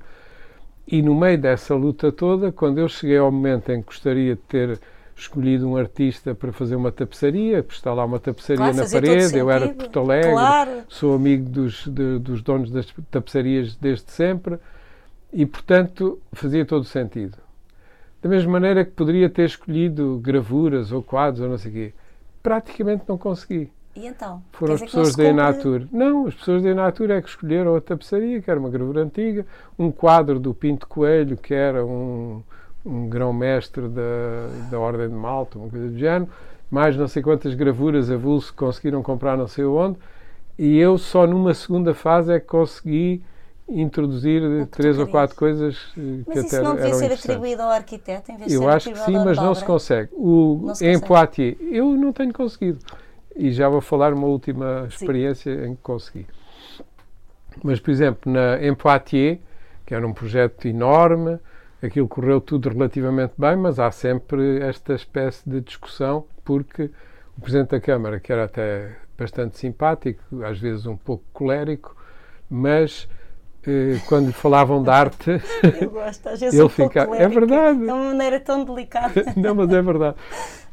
E no meio dessa luta toda, quando eu cheguei ao momento em que gostaria de ter escolhido um artista para fazer uma tapeçaria, porque está lá uma tapeçaria claro, na parede, eu era de Porto Alegre, claro. sou amigo dos, de, dos donos das tapeçarias desde sempre e, portanto, fazia todo sentido. Da mesma maneira que poderia ter escolhido gravuras ou quadros ou não sei o quê. Praticamente não consegui. E então? Foram as pessoas da Enatur. Não, as pessoas da Enatur é que escolheram a tapeçaria, que era uma gravura antiga, um quadro do Pinto Coelho, que era um, um grão-mestre da, da Ordem de Malta, uma coisa do género, mais não sei quantas gravuras avulso conseguiram comprar não sei onde, e eu só numa segunda fase é que consegui introduzir três ou quatro coisas eh, que mas até não devia ser atribuído ao arquiteto em vez de Eu ser acho que sim, mas não se consegue. O, não se em consegue. Poitiers, eu não tenho conseguido. E já vou falar uma última experiência sim. em que consegui. Mas, por exemplo, na, em Poitiers, que era um projeto enorme, aquilo correu tudo relativamente bem, mas há sempre esta espécie de discussão, porque o Presidente da Câmara, que era até bastante simpático, às vezes um pouco colérico, mas quando lhe falavam de arte, eu gosto, às vezes ele um fica. É verdade. De uma maneira tão delicada. Não, mas é verdade.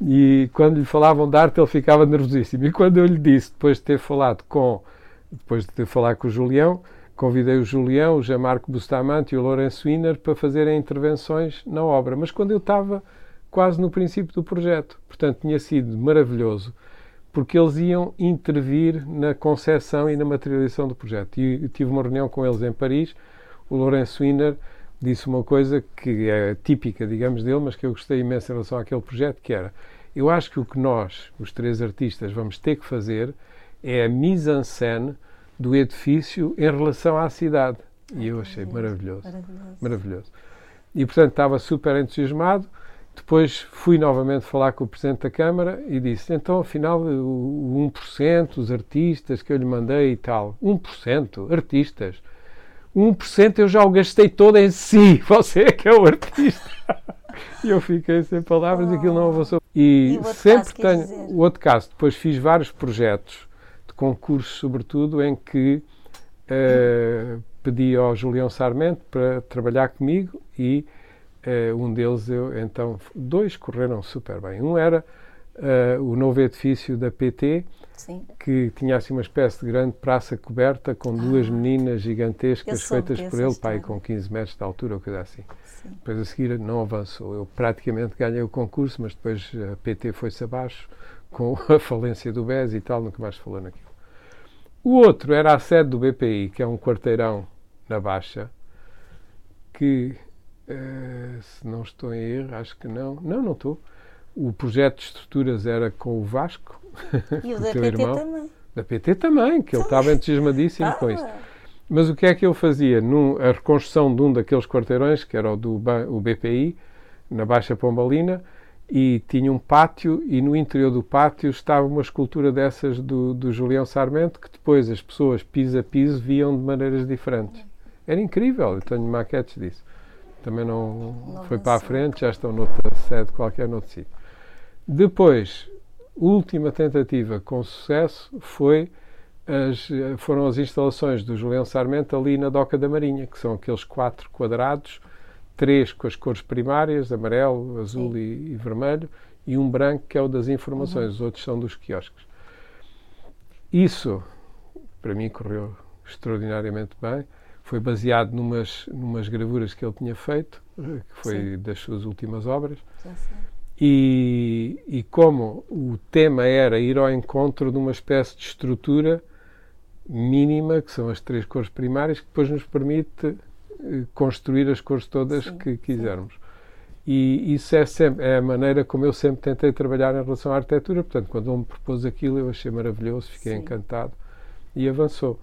E quando lhe falavam de arte, ele ficava nervosíssimo. E quando eu lhe disse, depois de ter falado com, depois de ter falado com o Julião, convidei o Julião, o Jean-Marco Bustamante e o Lourenço Wiener para fazerem intervenções na obra. Mas quando eu estava quase no princípio do projeto, portanto tinha sido maravilhoso porque eles iam intervir na concepção e na materialização do projeto. E tive uma reunião com eles em Paris. O Lourenço Wiener disse uma coisa que é típica, digamos, dele, mas que eu gostei imenso em relação àquele projeto, que era eu acho que o que nós, os três artistas, vamos ter que fazer é a mise-en-scène do edifício em relação à cidade. E eu achei maravilhoso. Maravilhoso. maravilhoso. E, portanto, estava super entusiasmado. Depois fui novamente falar com o Presidente da Câmara e disse: então, afinal, o 1%, os artistas que eu lhe mandei e tal. 1%? Artistas? 1% eu já o gastei todo em si. Você é que é o artista. E eu fiquei sem palavras e aquilo não avançou. E, e sempre tenho. O outro caso, depois fiz vários projetos de concursos, sobretudo, em que uh, pedi ao Julião Sarmento para trabalhar comigo e um deles, eu, então, dois correram super bem. Um era uh, o novo edifício da PT, Sim. que tinha assim uma espécie de grande praça coberta com duas ah, meninas gigantescas feitas por ele, pai, com 15 metros de altura ou coisa assim. Sim. Depois a seguir não avançou. Eu praticamente ganhei o concurso, mas depois a PT foi-se abaixo com a falência do BES e tal, nunca mais falou naquilo. O outro era a sede do BPI, que é um quarteirão na Baixa, que eh, se não estou em erro, acho que não. Não, não estou. O projeto de estruturas era com o Vasco, e o, da PT irmão. também. Da PT também, que ele estava entusiasmadíssimo ah. com isso. Mas o que é que ele fazia? Num, a reconstrução de um daqueles quarteirões, que era o do o BPI, na Baixa Pombalina, e tinha um pátio, e no interior do pátio estava uma escultura dessas do, do Julião Sarmento, que depois as pessoas, piso a piso, viam de maneiras diferentes. Era incrível, eu tenho maquetes disso. Também não, não foi para a frente, já estão noutra sede qualquer, noutro sítio. Depois, última tentativa com sucesso foi as, foram as instalações do Julião Sarmento ali na Doca da Marinha, que são aqueles quatro quadrados, três com as cores primárias, amarelo, azul e, e, vermelho, e um branco que é o das informações, uhum. os outros são dos quiosques. Isso, para mim, correu extraordinariamente bem. Foi baseado numas, numas gravuras que ele tinha feito, que foi Sim. das suas últimas obras. E, e como o tema era ir ao encontro de uma espécie de estrutura mínima, que são as três cores primárias, que depois nos permite eh, construir as cores todas sim, que quisermos. E isso é, sempre, é a maneira como eu sempre tentei trabalhar em relação à arquitetura. Portanto, quando ele me propôs aquilo, eu achei maravilhoso, fiquei sim. encantado e avançou.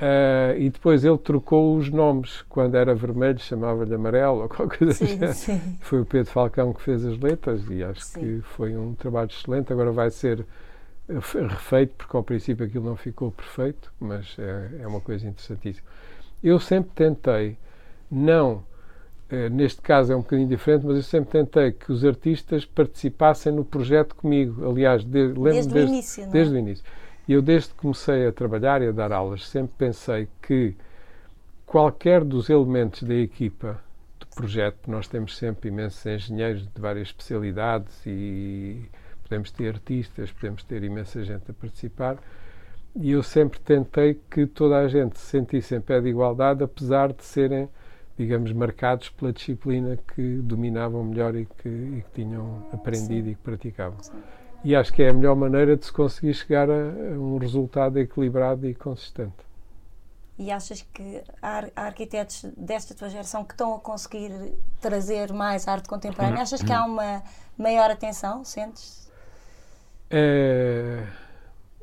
Uh, e depois ele trocou os nomes. Quando era vermelho, chamava-lhe amarelo ou qualquer coisa sim, assim. Foi o Pedro Falcão que fez as letras e acho sim. que foi um trabalho excelente. Agora vai ser refeito, porque ao princípio aquilo não ficou perfeito, mas é, é uma coisa interessantíssima. Eu sempre tentei, não, eh, neste caso é um bocadinho diferente, mas eu sempre tentei que os artistas participassem no projeto comigo. Aliás, de, lembro desde, desde, o início. Não? É? Desde o início. Eu, desde que comecei a trabalhar e a dar aulas, sempre pensei que qualquer dos elementos da equipa do projeto, nós temos sempre imensos engenheiros de várias especialidades e podemos ter artistas, podemos ter imensa gente a participar. E eu sempre tentei que toda a gente se sentisse em pé de igualdade, apesar de serem, digamos, marcados pela disciplina que dominavam melhor e que, e que tinham aprendido Sim. e que praticavam. Sim. E acho que é a melhor maneira de se conseguir chegar a, a um resultado equilibrado e consistente. E achas que há, arquitetos desta tua geração que estão a conseguir trazer mais arte contemporânea? Uhum. Achas que há uma maior atenção? Sentes? É...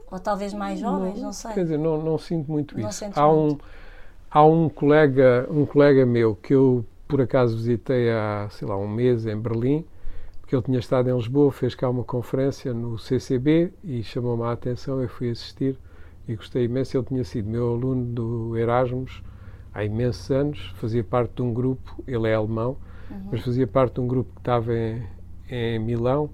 Ou talvez mais jovens, não, não, sei. Quer dizer, não, não sinto muito não isso. Há muito. um, há um colega, um colega meu que eu por acaso visitei há, sei lá, um mês em Berlim, porque ele tinha estado em Lisboa, fez cá uma conferência no CCB e chamou-me a atenção, eu fui assistir e gostei imenso. Ele tinha sido meu aluno do Erasmus há imensos anos, fazia parte de um grupo, ele é alemão, uhum. mas fazia parte de um grupo que estava em, em Milão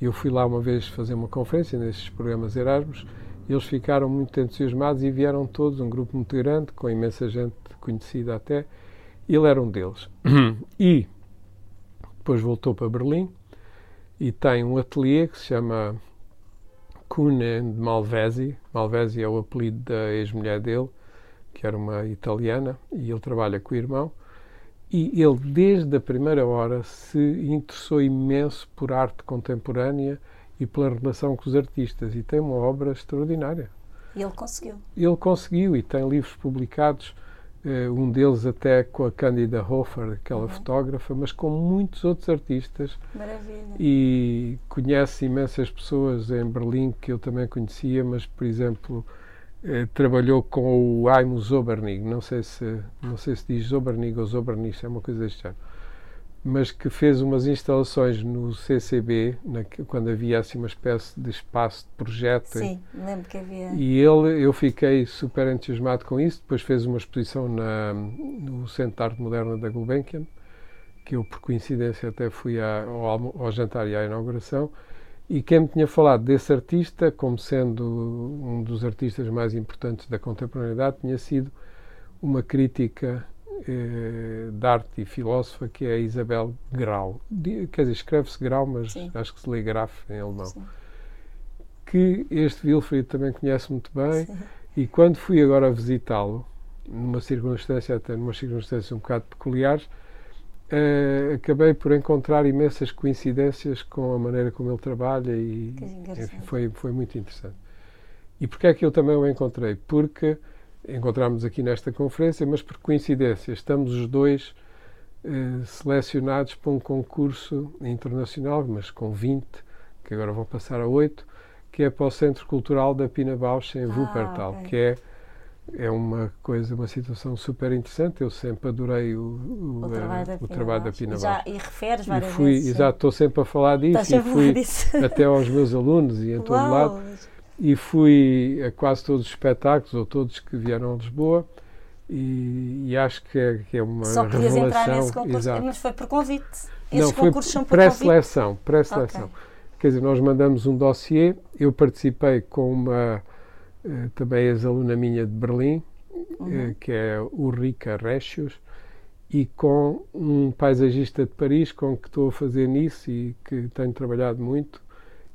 eu fui lá uma vez fazer uma conferência nesses programas Erasmus e eles ficaram muito entusiasmados e vieram todos, um grupo muito grande, com imensa gente conhecida até. Ele era um deles. E depois voltou para Berlim e tem um ateliê que se chama Kuhn Malvesi. Malvesi é o apelido da ex-mulher dele, que era uma italiana, e ele trabalha com o irmão. E ele, desde a primeira hora, se interessou imenso por arte contemporânea e pela relação com os artistas. E tem uma obra extraordinária. E ele conseguiu. Ele conseguiu e tem livros publicados, um deles até com a Cândida Hofer, aquela uhum. fotógrafa, mas com muitos outros artistas. Maravilha. E conhece imensas pessoas em Berlim que eu também conhecia, mas, por exemplo, eh, trabalhou com o Aimo Zobernig, não sei se não sei se diz Zobernig ou Zobernig, é uma coisa deste género, mas que fez umas instalações no CCB, na, quando havia assim uma espécie de espaço de projeto. Sim, lembro que havia. E ele, eu fiquei super entusiasmado com isso, depois fez uma exposição na, no Centro de Arte Moderna da Gulbenkian, que eu por coincidência até fui à, ao, ao jantar e à inauguração, e quem me tinha falado desse artista, como sendo um dos artistas mais importantes da contemporaneidade, tinha sido uma crítica eh, de arte e filósofa que é a Isabel Grau. Quer dizer, escreve-se Grau, mas Sim. acho que se lê Graf em alemão. Sim. Que este Wilfried também conhece muito bem. Sim. E quando fui agora visitá-lo, numa circunstância, até numa circunstância um bocado peculiares, Uh, acabei por encontrar imensas coincidências com a maneira como ele trabalha e enfim, foi, foi muito interessante. E porquê é que eu também o encontrei? Porque encontramos aqui nesta conferência, mas por coincidência estamos os dois uh, selecionados para um concurso internacional, mas com 20, que agora vão passar a 8, que é para o Centro Cultural da Pina Bausch em ah, Wuppertal, okay. que é é uma coisa, uma situação super interessante. Eu sempre adorei o, o, O trabalho da o Pina trabalho da Bausch. Pina E já-. E referes E várias fui, vezes. exato, estou sempre a falar disso Estás e fui disso. até aos meus alunos e em todo lado. E fui a quase todos os espetáculos, ou todos que vieram a Lisboa, e, e acho que é, que é uma Só querias revelação. entrar nesse concurso, exato. mas foi por convite. Esses Não, foi concursos são por pré-seleção, pré-seleção. Ok. Quer dizer, nós mandamos um dossiê, eu participei com uma eh, também ex-aluna minha de Berlim, Uhum. eh, que é Ulrica Rechios, e com um paisagista de Paris com que estou a fazer nisso e que tenho trabalhado muito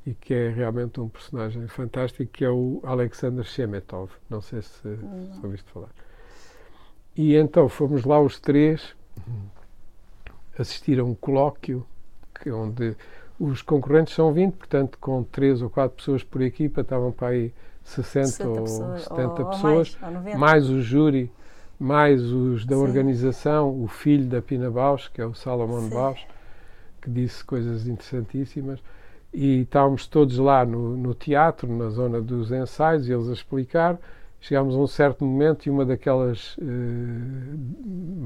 e que é realmente um personagem fantástico, que é o Alexander Shemetov. Não sei se, se ouviste falar. E então fomos lá os três assistir a um colóquio que, onde os concorrentes são 20, portanto, com três ou quatro pessoas por equipa, estavam para aí 60, 60 ou pessoas, 70 ou- pessoas, mais, ou 90. mais o júri, mais os da Sim. organização, o filho da Pina Bausch, que é o Salomon Sim. Bausch, que disse coisas interessantíssimas. E estávamos todos lá no, no teatro, na zona dos ensaios, e eles a explicar. Chegámos a um certo momento e uma daquelas eh,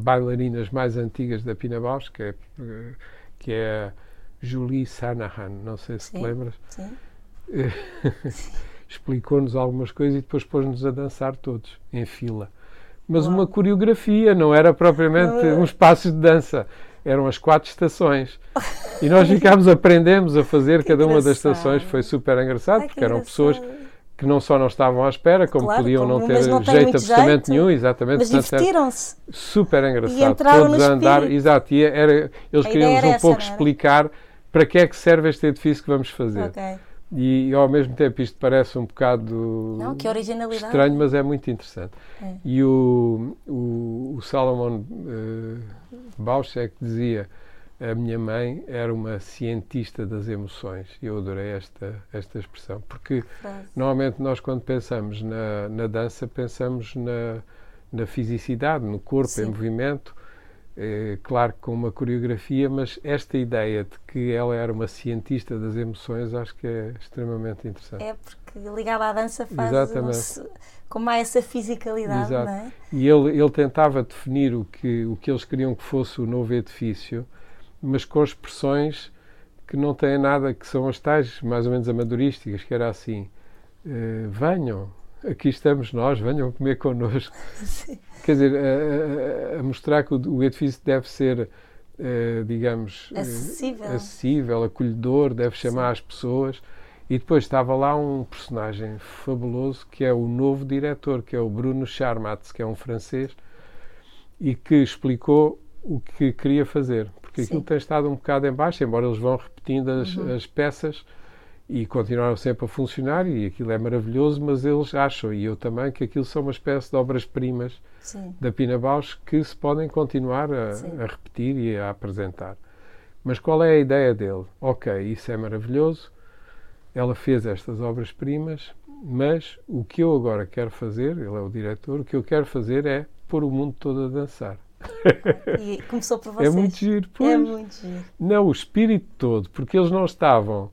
bailarinas mais antigas da Pina Bausch, que é, eh, que é a Julie Sanahan, não sei se te Sim. lembras, Sim. explicou-nos algumas coisas e depois pôs-nos a dançar todos, em fila. Mas Uau. uma coreografia, não era propriamente Não uns passos de dança, eram as quatro estações. E nós ficámos, aprendemos a fazer cada uma das estações, foi super engraçado, Ai, que porque eram pessoas que não só não estavam à espera, como Claro, podiam como- não ter não jeito absolutamente jeito. nenhum, exatamente. Mas divertiram-se. super engraçado. entraram Todos a andar, exato, e era, eles queriam-nos um essa, pouco explicar para que é que serve este edifício que vamos fazer. Ok. E, e, ao mesmo tempo isto parece um bocado Não, estranho, mas é muito interessante. É. E o, o, o Salomon uh, Bausch é que dizia a minha mãe era uma cientista das emoções. Eu adorei esta, esta expressão, porque Frase. normalmente nós quando pensamos na, na dança pensamos na, na fisicidade, no corpo, Sim. em movimento, eh, claro que com uma coreografia, mas esta ideia de que ela era uma cientista das emoções acho que é extremamente interessante. É porque ligada à dança faz Exatamente. um se- com mais essa fisicalidade, Exato. não é? E ele, ele tentava definir o que, o que eles queriam que fosse o novo edifício, mas com expressões que não têm nada, que são as tais mais ou menos amadorísticas, que era assim, eh, venham, aqui estamos nós, venham comer connosco. Sim. Quer dizer, a, a- a mostrar que o, o edifício deve ser, eh, digamos, eh, Acessível. acessível, acolhedor, deve chamar as pessoas. E depois estava lá um personagem fabuloso que é o novo diretor, que é o Bruno Charmatz, que é um francês, e que explicou o que queria fazer. Porque Sim. aquilo tem estado um bocado em baixo, embora eles vão repetindo as, Uhum. as peças e continuaram sempre a funcionar e aquilo é maravilhoso, mas eles acham, e eu também, que aquilo são uma espécie de obras-primas da Pina Bausch que se podem continuar a, a repetir e a apresentar. Mas qual é a ideia dele? Ok, isso é maravilhoso, ela fez estas obras-primas, mas o que eu agora quero fazer, ele é o diretor, o que eu quero fazer é pôr o mundo todo a dançar. E começou por É vocês. muito giro, É pois. muito giro. Não, o espírito todo, porque eles não estavam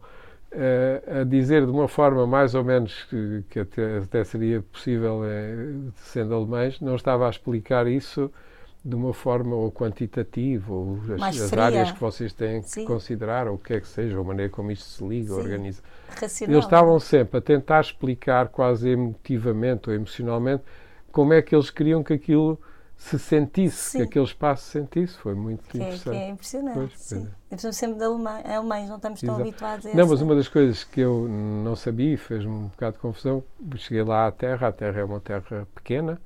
a dizer de uma forma mais ou menos que, que até, até seria possível, eh, sendo alemães, não estava a explicar isso de uma forma ou quantitativa, ou as, as áreas que vocês têm que Sim. considerar, ou o que é que seja, ou a maneira como isto se liga, Sim. organiza. Racional. Eles estavam sempre a tentar explicar, quase emotivamente ou emocionalmente, como é que eles queriam que aquilo se sentisse, Sim. que aquele espaço se sentisse. Foi muito que é, que interessante. é impressionante. Pois, sim. E precisamos sempre de alemães, alemães, não estamos tão Exato. habituados a Não, mas uma das coisas que eu não sabia e fez-me um bocado de confusão, cheguei lá à Terra, a Terra é uma terra pequena,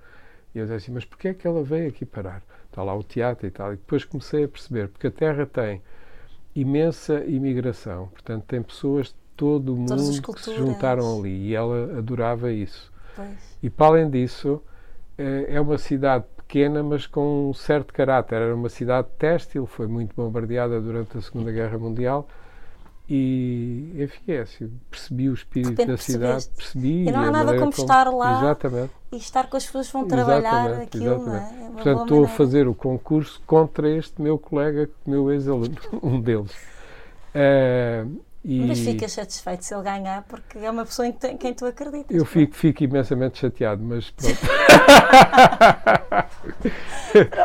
e eu disse assim, mas porquê é que ela veio aqui parar? Está lá o teatro e tal. E depois comecei a perceber, porque a Terra tem imensa imigração, portanto tem pessoas de todo o mundo que se juntaram ali, e ela adorava isso. Pois. E para além disso, eh, é uma cidade pequena, mas com um certo caráter. Era uma cidade têxtil, foi muito bombardeada durante a Segunda Guerra Mundial. E, enfim, é assim, percebi o espírito da cidade, percebeste. percebi. E não há a nada maneira como estar lá Exatamente. E estar com as pessoas que vão trabalhar Exatamente, aquilo, não é? exatamente. É uma Portanto, estou a maneira. fazer o concurso contra este meu colega, meu ex-aluno, um deles. Eh, E Mas ficas satisfeito se ele ganhar, porque é uma pessoa em que- quem tu acreditas. eu é? fico, fico imensamente chateado, mas pronto.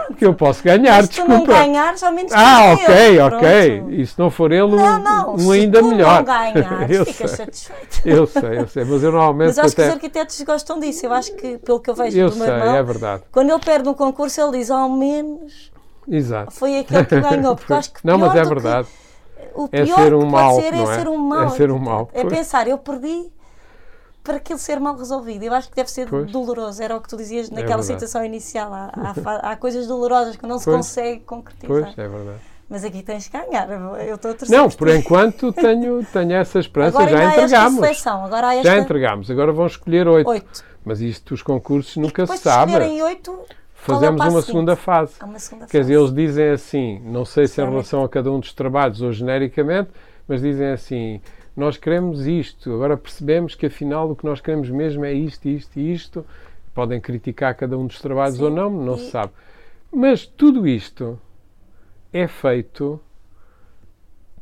Porque eu posso ganhar, Mas se tu não desculpa. ganhares, ao menos Ah, ok, ele, ok. pronto. E se não for ele, Não, não, um se ainda melhor. não ganhares, eu, ficas sei, satisfeito. eu sei, eu sei. Mas eu normalmente Mas acho que os até. arquitetos gostam disso. Eu acho que, pelo que eu vejo Eu do meu sei, irmão, é verdade. quando ele perde um concurso, ele diz ao menos Exato. foi aquele que ganhou. Porque eu acho que Não, mas é do que- verdade. O É pior ser um que mau, pode ser é é? ser um mau. É ser um mau, É pensar, eu perdi para aquilo ser mal resolvido. Eu acho que deve ser Pois. É doloroso. Era o que tu dizias naquela verdade. situação inicial. Há, há há coisas dolorosas que não se Pois. consegue concretizar. Pois, é verdade. Mas aqui tens que ganhar. Eu estou a torcer Não, por enquanto tenho, tenho essa esperança. Agora já entregámos. seleção. Agora esta Já entregámos. Agora vão escolher oito. Mas isto dos concursos nunca se sabe. escolherem oito, é Fazemos uma segunda fase. há uma segunda Quer dizer, fase. eles dizem assim, não sei se em relação a cada um dos trabalhos ou genericamente, mas dizem assim: nós queremos isto, agora percebemos que afinal o que nós queremos mesmo é isto, isto e isto. Podem criticar cada um dos trabalhos Sim, ou não, não e- se sabe. Mas tudo isto é feito,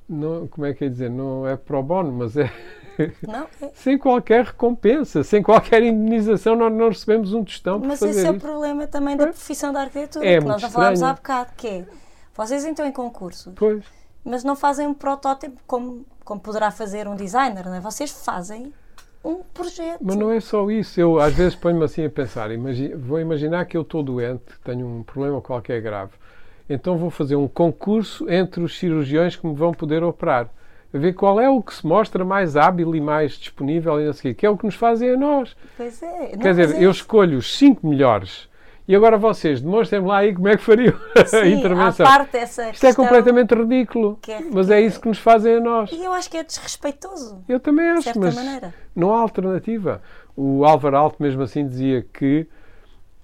não, como é que é dizer, não é pro bono, mas é Não, é- sem qualquer recompensa, sem qualquer indenização, nós não recebemos um tostão Mas esse é o isto. problema também da profissão da arquitetura, É que nós já falámos há bocado, que é, vocês entram em concursos, Pois. mas não fazem um protótipo como, como poderá fazer um designer, não é? Vocês fazem um projeto. Mas não é só isso. Eu às vezes ponho-me assim a pensar. imagi- vou imaginar que eu estou doente, tenho um problema qualquer grave. Então vou fazer um concurso entre os cirurgiões que me vão poder operar. A ver qual é o que se mostra mais hábil e mais disponível e não sei que é o que nos fazem a nós. Pois é. Quer dizer, é eu escolho os cinco melhores e agora vocês demonstrem-me lá aí como é que fariam a Sim, intervenção. À parte dessa Isto é completamente ridículo, é- mas é isso que nos fazem a nós. E eu acho que é desrespeitoso, Eu também de acho, certa mas maneira. não há alternativa. O Álvaro Alto mesmo assim dizia que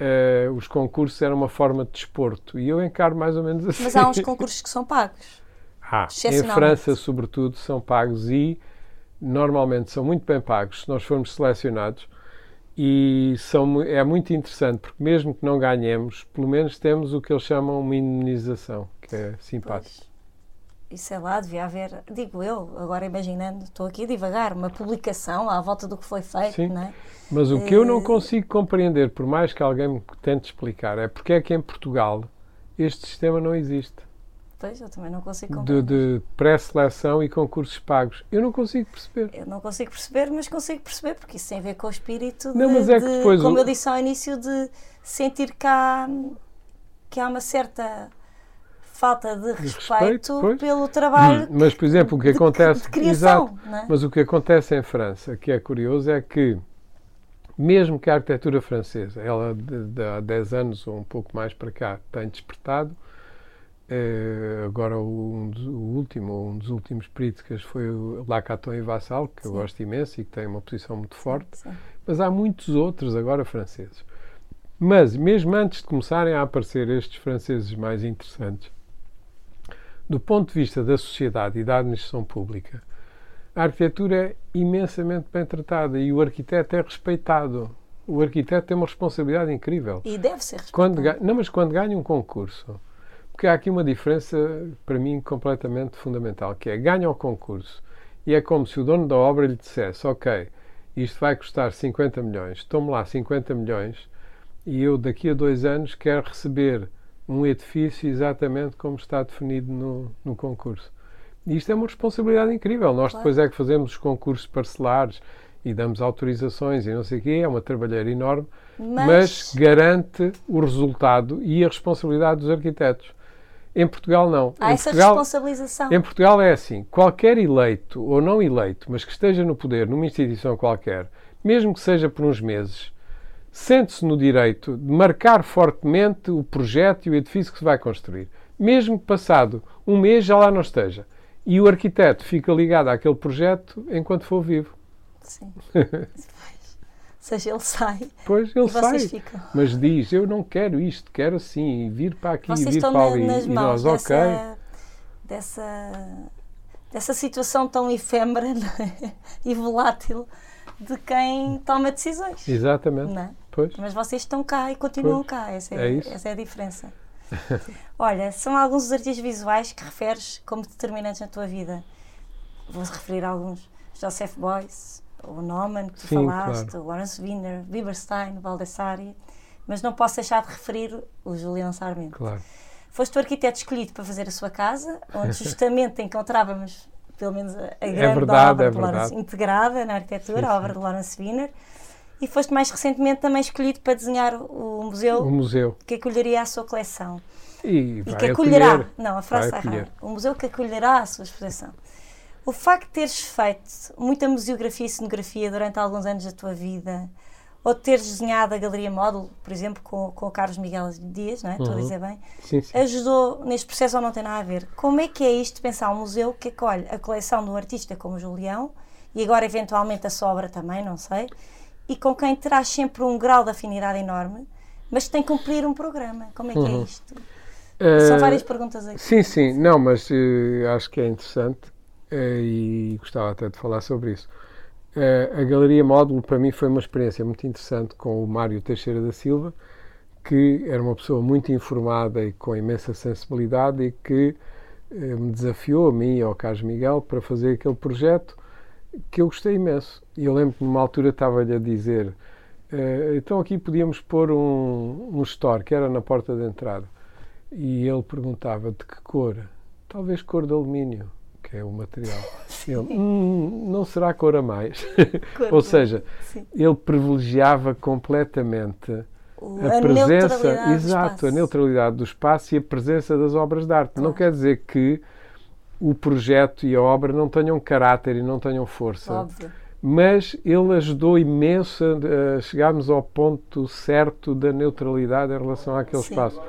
eh, os concursos eram uma forma de desporto e eu encaro mais ou menos assim. Mas há uns concursos que são pagos. Há. Em. França, sobretudo, são pagos e normalmente são muito bem pagos se nós formos selecionados e são, é muito interessante porque mesmo que não ganhemos, pelo menos temos o que eles chamam uma indemnização, que é simpático. Pois. E sei lá, devia haver, digo eu, agora imaginando, estou aqui devagar, uma publicação à volta do que foi feito, Sim. é? Mas o que eu não Eh, consigo compreender, por mais que alguém me tente explicar, é porque é que em Portugal este sistema não existe. Pois, eu também não consigo de, compreender. de pré-seleção e concursos pagos. Eu não consigo perceber. Eu não consigo perceber, mas consigo perceber, porque isso tem a ver com o espírito de, Não, mas é que de- depois como o- eu disse ao início, de sentir que há, que há uma certa falta de respeito, respeito, pelo trabalho Mas, por exemplo, o que acontece. de criação, Exato. é? Mas o que acontece em França, que é curioso, é que mesmo que a arquitetura francesa, ela de, de há 10 anos ou um pouco mais para cá, tem despertado, eh, agora um dos- o último, um dos últimos críticas foi o Lacaton e Vassal, que eu Sim. gosto imenso e que tem uma posição muito forte. Sim. mas há muitos outros agora franceses. Mas, mesmo antes de começarem a aparecer estes franceses mais interessantes, do ponto de vista da sociedade e da administração pública, a arquitetura é imensamente bem tratada e o arquiteto é respeitado. O arquiteto tem uma responsabilidade incrível. E deve ser respeitado. Quando não, mas quando ganha um concurso, porque há aqui uma diferença, para mim, completamente fundamental, que é ganha o concurso e é como se o dono da obra lhe dissesse, ok, isto vai custar 50 milhões, tome lá 50 milhões e eu daqui a dois anos quero receber um edifício exatamente como está definido no, no concurso. E isto é uma responsabilidade incrível. Nós depois é que fazemos os concursos parcelares e damos autorizações e não sei o quê, é uma trabalheira enorme, Mas, mas garante o resultado e a responsabilidade dos arquitetos. Em Portugal, não. há em, essa Portugal, responsabilização. em Portugal é assim: qualquer eleito ou não eleito, mas que esteja no poder numa instituição qualquer, mesmo que seja por uns meses, sente-se no direito de marcar fortemente o projeto e o edifício que se vai construir. Mesmo que passado um mês já lá não esteja. E o arquiteto fica ligado àquele projeto enquanto for vivo. Sim. Seja, ele sai Depois ele e vocês sai. ficam. Mas diz, eu não quero isto, quero assim, e vir para aqui, Vocês vir estão para ali. nas e mãos nós, ok. dessa, dessa, dessa situação tão efêmera é? e volátil de quem toma decisões. Exatamente. É? Pois. Mas vocês estão cá e continuam Pois, cá. Essa é é, essa é a diferença. Olha, são alguns dos artistas visuais que referes como determinantes na tua vida. vou referir alguns, Joseph Beuys, o Naumann, que tu Sim, falaste, claro. o Lawrence Wiener, Bieberstein, Baldessari, mas não posso deixar de referir o Julião Sarmento. Claro. Foste o arquiteto escolhido para fazer a sua casa, onde justamente encontrávamos, pelo menos, a, a grande verdade, obra é de Lawrence, integrada na arquitetura, Sim, a obra de Lawrence Wiener, e foste mais recentemente também escolhido para desenhar o museu O museu. que acolheria a sua coleção. E, E que acolherá. acolher. Não, a frase está errada. O museu que acolherá a sua exposição. O facto de teres feito muita museografia e cenografia durante alguns anos da tua vida, ou de teres desenhado a Galeria Módulo, por exemplo, com, com o Carlos Miguel Dias, não é? Estou a Uhum. dizer bem, Sim, sim. ajudou neste processo ou não tem nada a ver? Como é que é isto de pensar um museu que acolhe a coleção de um artista como o Julião e agora eventualmente a sua obra também, não sei, e com quem terás sempre um grau de afinidade enorme, mas que tem que cumprir um programa? Como é que é Uhum. isto? São Eh, várias perguntas aqui. Sim, sim, não, mas eh, acho que é interessante e gostava até de falar sobre isso. Eh, a Galeria Módulo para mim foi uma experiência muito interessante com o Mário Teixeira da Silva, que era uma pessoa muito informada e com imensa sensibilidade e que eh, me desafiou a mim e ao Carlos Miguel para fazer aquele projeto que eu gostei imenso. E eu lembro que numa altura estava-lhe a dizer eh, então aqui podíamos pôr um, um store que era na porta de entrada. E ele perguntava de que cor? Talvez cor de alumínio, que é o material. Ele, "Hum, não será cor a mais. Cor Ou seja, Sim. ele privilegiava completamente O- a, a presença, exato, a neutralidade do espaço e a presença das obras de arte. Não Claro. quer dizer que o projeto e a obra não tenham caráter e não tenham força Óbvio. mas ele ajudou imenso a, a chegarmos ao ponto certo da neutralidade em relação àquele Sim. espaço,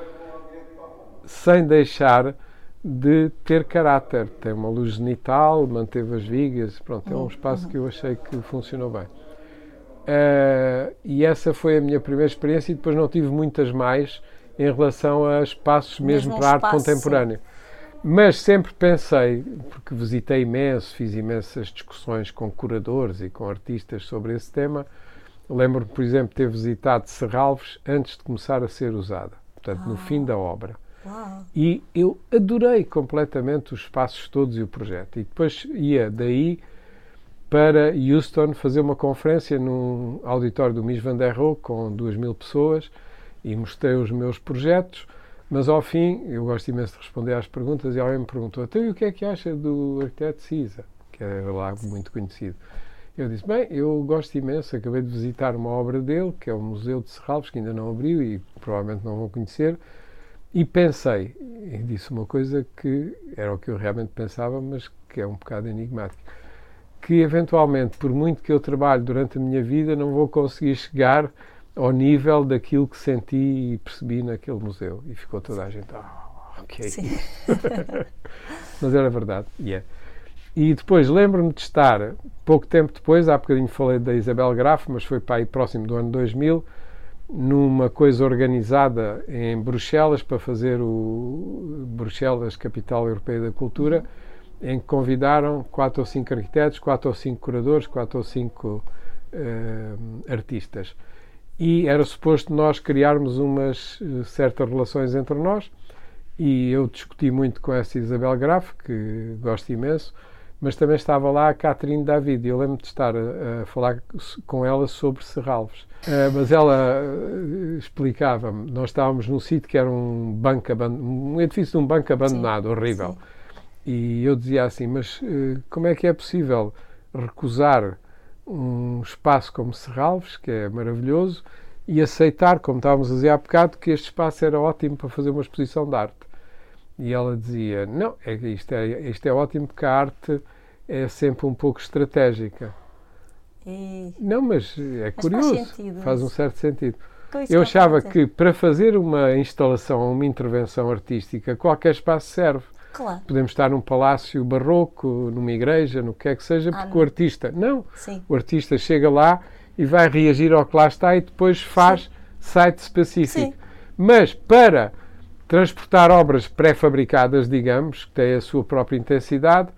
sem deixar de ter caráter. Tem uma luz genital, manteve as vigas, pronto, é um Uhum, espaço que eu achei que funcionou bem. Eh, e essa foi a minha primeira experiência e depois não tive muitas mais em relação a espaços mesmo, Mesmo para arte contemporânea. Mas sempre pensei, porque visitei imenso, fiz imensas discussões com curadores e com artistas sobre esse tema. Lembro-me, por exemplo, ter visitado Serralves antes de começar a ser usada, portanto, no Ah. fim da obra. Uau. E eu adorei completamente os espaços todos e o projeto. E depois ia daí para Houston fazer uma conferência num auditório do Mies van der Rohe com duas mil pessoas e mostrei os meus projetos. Mas ao fim, eu gosto imenso de responder às perguntas e alguém me perguntou: então e o que é que acha do arquiteto Cisa? Que era lá muito conhecido. Eu disse: bem, eu gosto imenso, acabei de visitar uma obra dele, que é o Museu de Serralves, que ainda não abriu e provavelmente não vou conhecer. E pensei, e disse uma coisa que era o que eu realmente pensava, mas que é um bocado enigmático, que eventualmente, por muito que eu trabalhe durante a minha vida, não vou conseguir chegar ao nível daquilo que senti e percebi naquele museu. E ficou toda a gente, ah, ok. Sim. Mas era verdade, e é. E depois lembro-me de estar, pouco tempo depois, há bocadinho falei da Isabel Graf, mas foi para aí próximo do ano 2000, numa coisa organizada em Bruxelas para fazer o Bruxelas Capital Europeia da Cultura, em que convidaram quatro ou cinco arquitetos, quatro ou cinco curadores, quatro ou cinco eh, artistas. E era suposto nós criarmos umas eh, certas relações entre nós, e eu discuti muito com essa Isabel Graf, que gosto imenso, mas também estava lá a Catherine David, e eu lembro de estar a, a falar com ela sobre Serralves. Uh, mas ela uh, explicava-me, nós estávamos num sítio que era um banco um edifício de um banco abandonado, Sim, horrível. sim. E eu dizia assim, mas uh, como é que é possível recusar um espaço como Serralves, que é maravilhoso, e aceitar, como estávamos a dizer há bocado, que este espaço era ótimo para fazer uma exposição de arte. E ela dizia, não, é, isto, é, isto é ótimo porque a arte é sempre um pouco estratégica. E Não, mas é Mas curioso, faz sentido faz um certo sentido. Eu achava dizer. que para fazer uma instalação uma intervenção artística, qualquer espaço serve. Claro, Podemos estar num palácio barroco, numa igreja, no que é que seja, Ah, porque não. o artista. Não, sim. o artista chega lá e vai reagir ao que lá está e depois faz site específico. Sim. Mas para transportar obras pré-fabricadas, digamos, que têm a sua própria intensidade,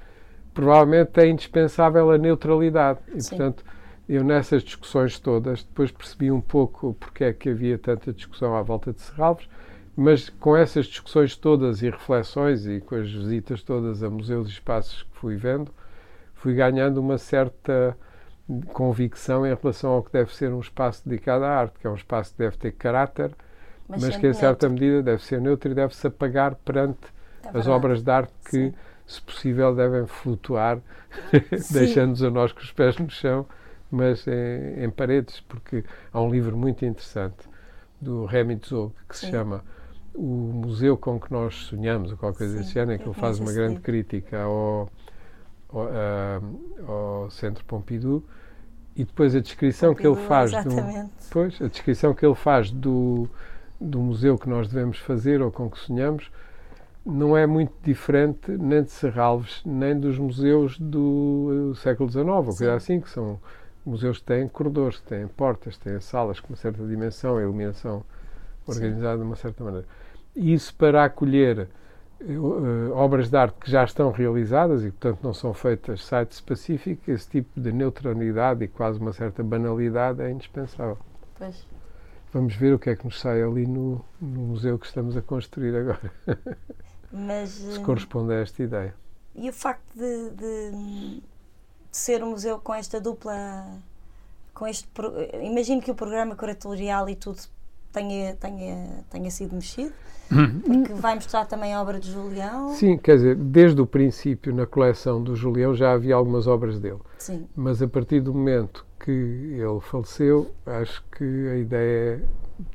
provavelmente é indispensável a neutralidade. E, Sim. portanto, eu nessas discussões todas, depois percebi um pouco porque é que havia tanta discussão à volta de Serralves, mas com essas discussões todas e reflexões e com as visitas todas a museus e espaços que fui vendo, fui ganhando uma certa convicção em relação ao que deve ser um espaço dedicado à arte, que é um espaço que deve ter caráter, mas, mas que em certa medida deve ser neutro e deve-se apagar perante é as obras de arte que, Sim. Se possível, devem flutuar, deixando-nos a nós com os pés no chão, mas em, em, paredes, porque há um livro muito interessante do Remy Zog que se Sim. chama O Museu com que nós sonhamos, ou qualquer coisa desse género, em que ele faz uma grande crítica ao, ao, ao Centro Pompidou e depois a descrição Pompidou, que ele faz do, pois, a descrição que ele faz do, do museu que nós devemos fazer ou com que sonhamos não é muito diferente nem de Serralves nem dos museus do, século XIX ou coisa assim que são museus que têm corredores, que têm portas, têm salas com uma certa dimensão, a iluminação organizada Sim. de uma certa maneira. Isso para acolher uh, obras de arte que já estão realizadas e, portanto, não são feitas site específico, esse tipo de neutralidade e quase uma certa banalidade é indispensável. Pois. Vamos ver o que é que nos sai ali no, no museu que estamos a construir agora. Mas, Se corresponde a esta ideia. E o facto de, de, de ser um museu com esta dupla. Com este, imagino que o programa curatorial e tudo tenha, tenha, tenha sido mexido, porque vai mostrar também a obra de Julião. Sim, quer dizer, desde o princípio na coleção do Julião já havia algumas obras dele. Sim. Mas a partir do momento que ele faleceu, acho que a ideia é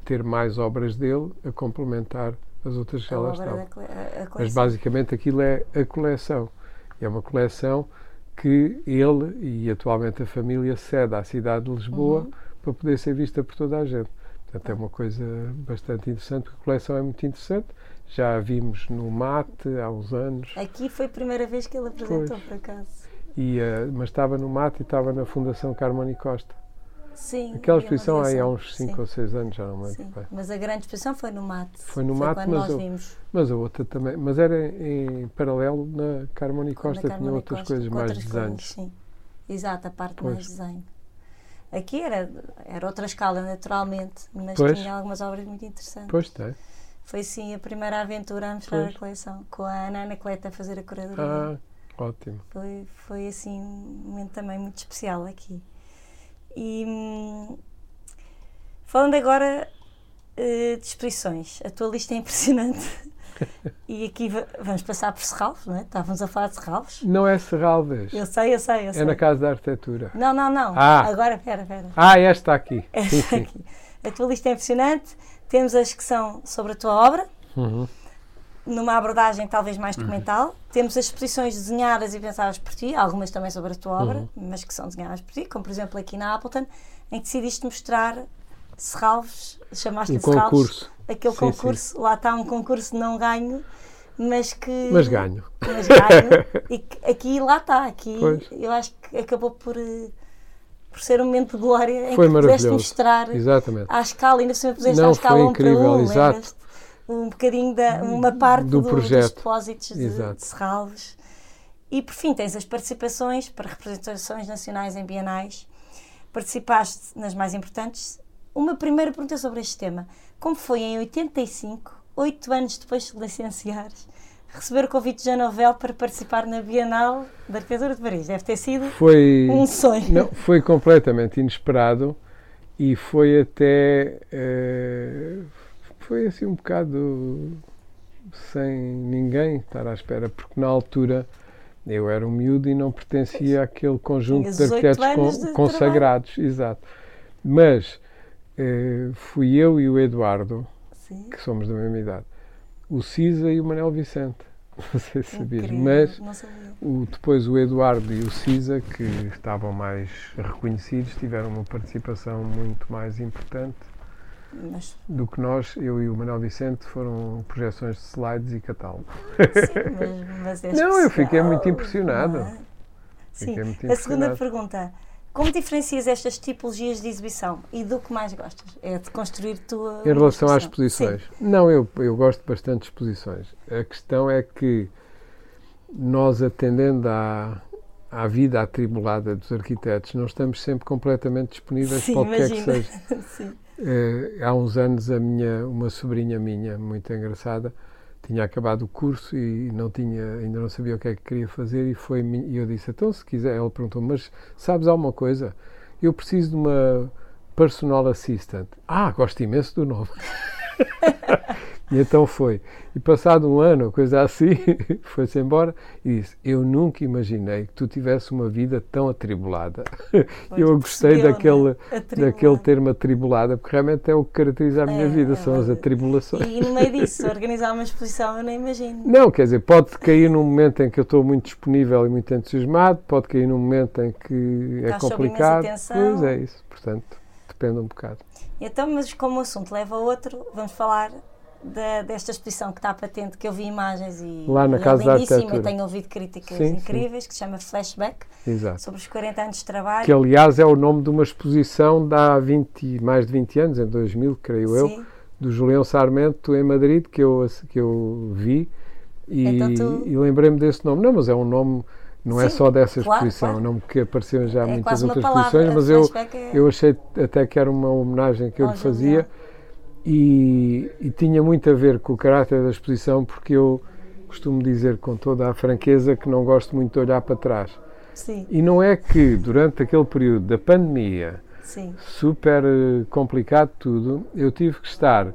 ter mais obras dele a complementar as outras que lá estavam. Mas basicamente aquilo é a coleção. É uma coleção que ele e atualmente a família cede à cidade de Lisboa uhum. para poder ser vista por toda a gente. Portanto, é uma coisa bastante interessante, porque a coleção é muito interessante. Já a vimos no Mate há uns anos. Aqui foi a primeira vez que ele apresentou, pois. por acaso. E, uh, mas estava no Mate e estava na Fundação Carmoni Costa. Sim. Aquela exposição aí há uns 5 ou 6 anos, já não lembro. Bem. Mas a grande exposição foi no Mate. Foi no foi Mate, mas, nós vimos. mas a outra também. Mas era em, paralelo na Carmoni Costa, na tinha outras Costa, coisas, mais outras desenhos. Sim. Exato, a parte pois. mais desenho. Aqui era, era outra escala, naturalmente, mas pois. tinha algumas obras muito interessantes. Pois tem. Foi sim a primeira aventura a mostrar pois. a coleção, com a Ana Anacleta a fazer a curadoria. Ah, ótimo. Foi, foi assim um momento também muito especial aqui. E hum, falando agora uh, de exposições, a tua lista é impressionante. e aqui vamos passar por Serralves, não é? Estávamos a falar de Serralves. Não é Serralves. Eu sei, eu sei, eu sei. É na Casa da Arquitetura. Não, não, não. Ah. Agora, espera, espera. Ah, esta aqui. Esta sim, sim. aqui. A tua lista é impressionante. Temos as que são sobre a tua obra, uhum. Numa abordagem talvez mais uhum. documental. Uhum. Temos as exposições desenhadas e pensadas por ti, algumas também sobre a tua obra, uhum. mas que são desenhadas por ti, como por exemplo aqui na Appleton, em que decidiste mostrar Serralves, chamaste-lhe um Serralves. Aquele sim, concurso, sim. lá está um concurso não ganho, mas que. Mas ganho. Mas ganho. e que, aqui lá está, aqui pois. eu acho que acabou por, por ser um momento de glória em foi que pudeste mostrar Exatamente. à escala, ainda por puseste não, à escala um incrível, para um, exato. Um bocadinho da uma parte do, do projeto. dos depósitos de, de Serralves. E por fim tens as participações para representações nacionais em bienais. Participaste nas mais importantes. Uma primeira pergunta sobre este tema como foi em 85, oito anos depois de licenciares, receber o convite de Jean Nouvel para participar na Bienal da Arquitetura de Paris. Deve ter sido foi, um sonho. Não, foi completamente inesperado e foi até. Uh, foi assim um bocado sem ninguém estar à espera, porque na altura eu era um miúdo e não pertencia àquele conjunto de arquitetos de consagrados. Trabalho. Exato. Mas eh, fui eu e o Eduardo, Sim. que somos da mesma idade, o Cisa e o Manel Vicente. Não sei se sabias, mas o, depois o Eduardo e o Cisa, que estavam mais reconhecidos, tiveram uma participação muito mais importante mas... do que nós. Eu e o Manuel Vicente foram projeções de slides e catálogo. Sim, mas, mas é não, eu fiquei muito impressionado. É? Sim, muito impressionado. a segunda pergunta como diferencias estas tipologias de exibição e do que mais gostas? É de construir tua. Em relação às exposições? Sim. Não, eu, eu gosto bastante de exposições. A questão é que nós, atendendo à, à vida atribulada dos arquitetos, não estamos sempre completamente disponíveis Sim, para o que quer que seja. Sim. É, há uns anos, a minha, uma sobrinha minha, muito engraçada, tinha acabado o curso e não tinha, ainda não sabia o que é que queria fazer e foi e eu disse, então se quiser, ela perguntou, mas sabes alguma coisa? Eu preciso de uma personal assistant. Ah, gosto imenso do nome. E então foi. E passado um ano, coisa assim, foi-se embora e disse: Eu nunca imaginei que tu tivesse uma vida tão atribulada. Pois eu gostei percebeu, daquele, né? daquele termo atribulada, porque realmente é o que caracteriza a minha é, vida, é são as atribulações. E no meio disso, organizar uma exposição, eu nem imagino. Não, quer dizer, pode cair num momento em que eu estou muito disponível e muito entusiasmado, pode cair num momento em que é Estás complicado. Pois é isso, portanto, depende um bocado. Então, mas como o assunto leva a outro, vamos falar da, desta exposição que está patente, que eu vi imagens e, Lá na e Casa é lindíssima tenho ouvido críticas sim, incríveis, sim. que se chama Flashback, Exato. sobre os 40 anos de trabalho. Que aliás é o nome de uma exposição de há 20, mais de 20 anos, em 2000, creio sim. eu, do Julião Sarmento em Madrid, que eu, que eu vi e, então tu... e lembrei-me desse nome. Não, mas é um nome não é Sim, é só dessa exposição, claro, claro. não que apareceu já é muitas outras exposições, mas eu, é... eu achei até que era uma homenagem que eu lhe fazia e, e, tinha muito a ver com o caráter da exposição, porque eu costumo dizer com toda a franqueza que não gosto muito de olhar para trás. Sim. E não é que durante aquele período da pandemia, Sim. super eh, complicado tudo, eu tive que estar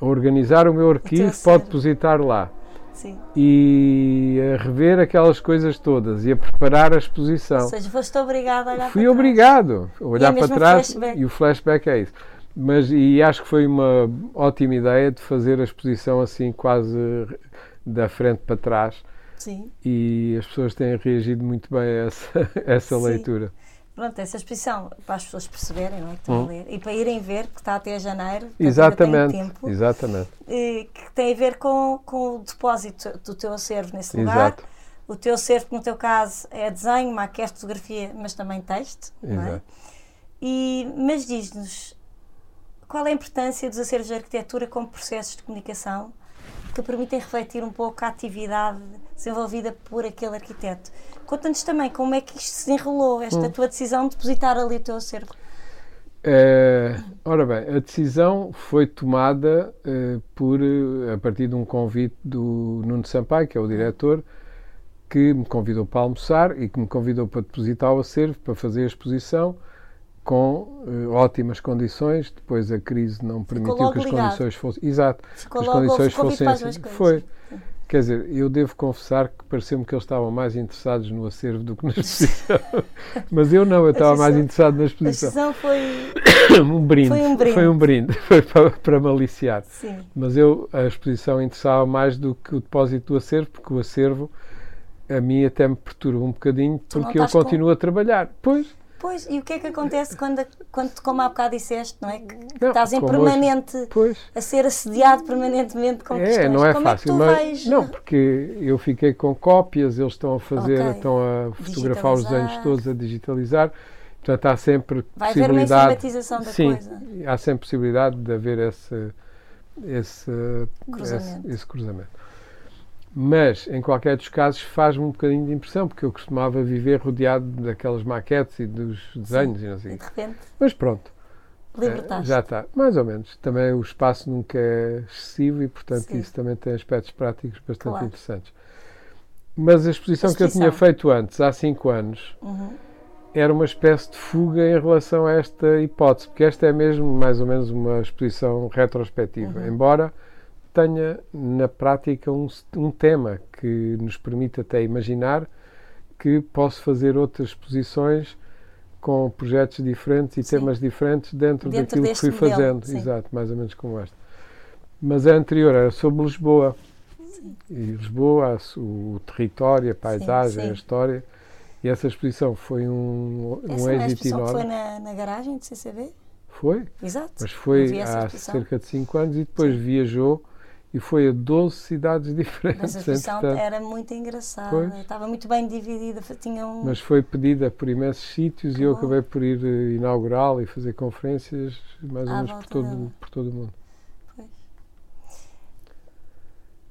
a organizar o meu arquivo para depositar lá. Sim. E a rever aquelas coisas todas e a preparar a exposição. Ou seja, foste obrigado a olhar Fui para obrigado a olhar para trás e o flashback é isso. Mas e acho que foi uma ótima ideia de fazer a exposição assim quase da frente para trás. Sim. E as pessoas têm reagido muito bem a essa, essa leitura. Pronto, essa exposição, para as pessoas perceberem, não é? Que estão hum. a ler, e para irem ver, que está até janeiro, exatamente, tempo, exatamente. que tem a ver com, com o depósito do teu acervo nesse lugar. Exato. O teu acervo, no teu caso, é desenho, maquete, fotografia, mas também texto. Exato. Não é? e, mas diz-nos, qual é a importância dos acervos de arquitetura como processos de comunicação que permitem refletir um pouco a atividade desenvolvida por aquele arquiteto? Conta-nos também como é que isto se enrolou, esta hum. tua decisão de depositar ali o teu acervo. É, ora bem, a decisão foi tomada uh, por, a partir de um convite do Nuno Sampaio, que é o diretor, que me convidou para almoçar e que me convidou para depositar o acervo, para fazer a exposição com uh, ótimas condições. Depois a crise não permitiu que as ligado. condições fossem. Exato. Ficou as condições fossem. Assim. Foi. Quer dizer, eu devo confessar que pareceu-me que eles estavam mais interessados no acervo do que na exposição. Mas eu não, eu estava mais interessado na exposição. A exposição foi um brinde. Foi um brinde. Foi um brinde, foi para, para maliciar. Sim. Mas eu, a exposição interessava mais do que o depósito do acervo, porque o acervo a mim até me perturba um bocadinho, porque eu continuo com... a trabalhar. Pois. Pois, e o que é que acontece quando, quando como há bocado disseste, não é? Que, não, estás em permanente, hoje, a ser assediado permanentemente com é, questões. não é como fácil, é mas, vais... não, porque eu fiquei com cópias, eles estão a fazer, okay. estão a fotografar os desenhos todos, a digitalizar, portanto há sempre Vai possibilidade... haver uma informatização da sim, coisa. há sempre possibilidade de haver esse, esse, cruzamento. esse, esse cruzamento. Mas, em qualquer dos casos, faz-me um bocadinho de impressão, porque eu costumava viver rodeado daquelas maquetes e dos desenhos Sim, e não sei. E de repente. Mas pronto. Libertaste. Já está, mais ou menos. Também o espaço nunca é excessivo e, portanto, Sim. isso também tem aspectos práticos bastante claro. interessantes. Mas a exposição, a exposição, que eu tinha feito antes, há cinco anos, uhum. era uma espécie de fuga em relação a esta hipótese, porque esta é mesmo mais ou menos uma exposição retrospectiva, uhum. embora tenha na prática um, um tema que nos permite até imaginar que posso fazer outras exposições com projetos diferentes e sim. temas diferentes dentro, dentro daquilo que fui modelo, fazendo. Sim. Exato, mais ou menos como esta. Mas a anterior era sobre Lisboa. Sim. E Lisboa, o território, a paisagem, a história. E essa exposição foi um, essa um é êxito enorme. foi na, na garagem do CCB? Foi. Exato. Mas foi há cerca de 5 anos e depois viajou e foi a 12 cidades diferentes. Essa exposição era muito engraçada, pois. estava muito bem dividida. Tinha um... Mas foi pedida por imensos sítios que e eu acabei por ir uh, inaugurá-la e fazer conferências mais ou menos por todo, por todo o mundo. Pois.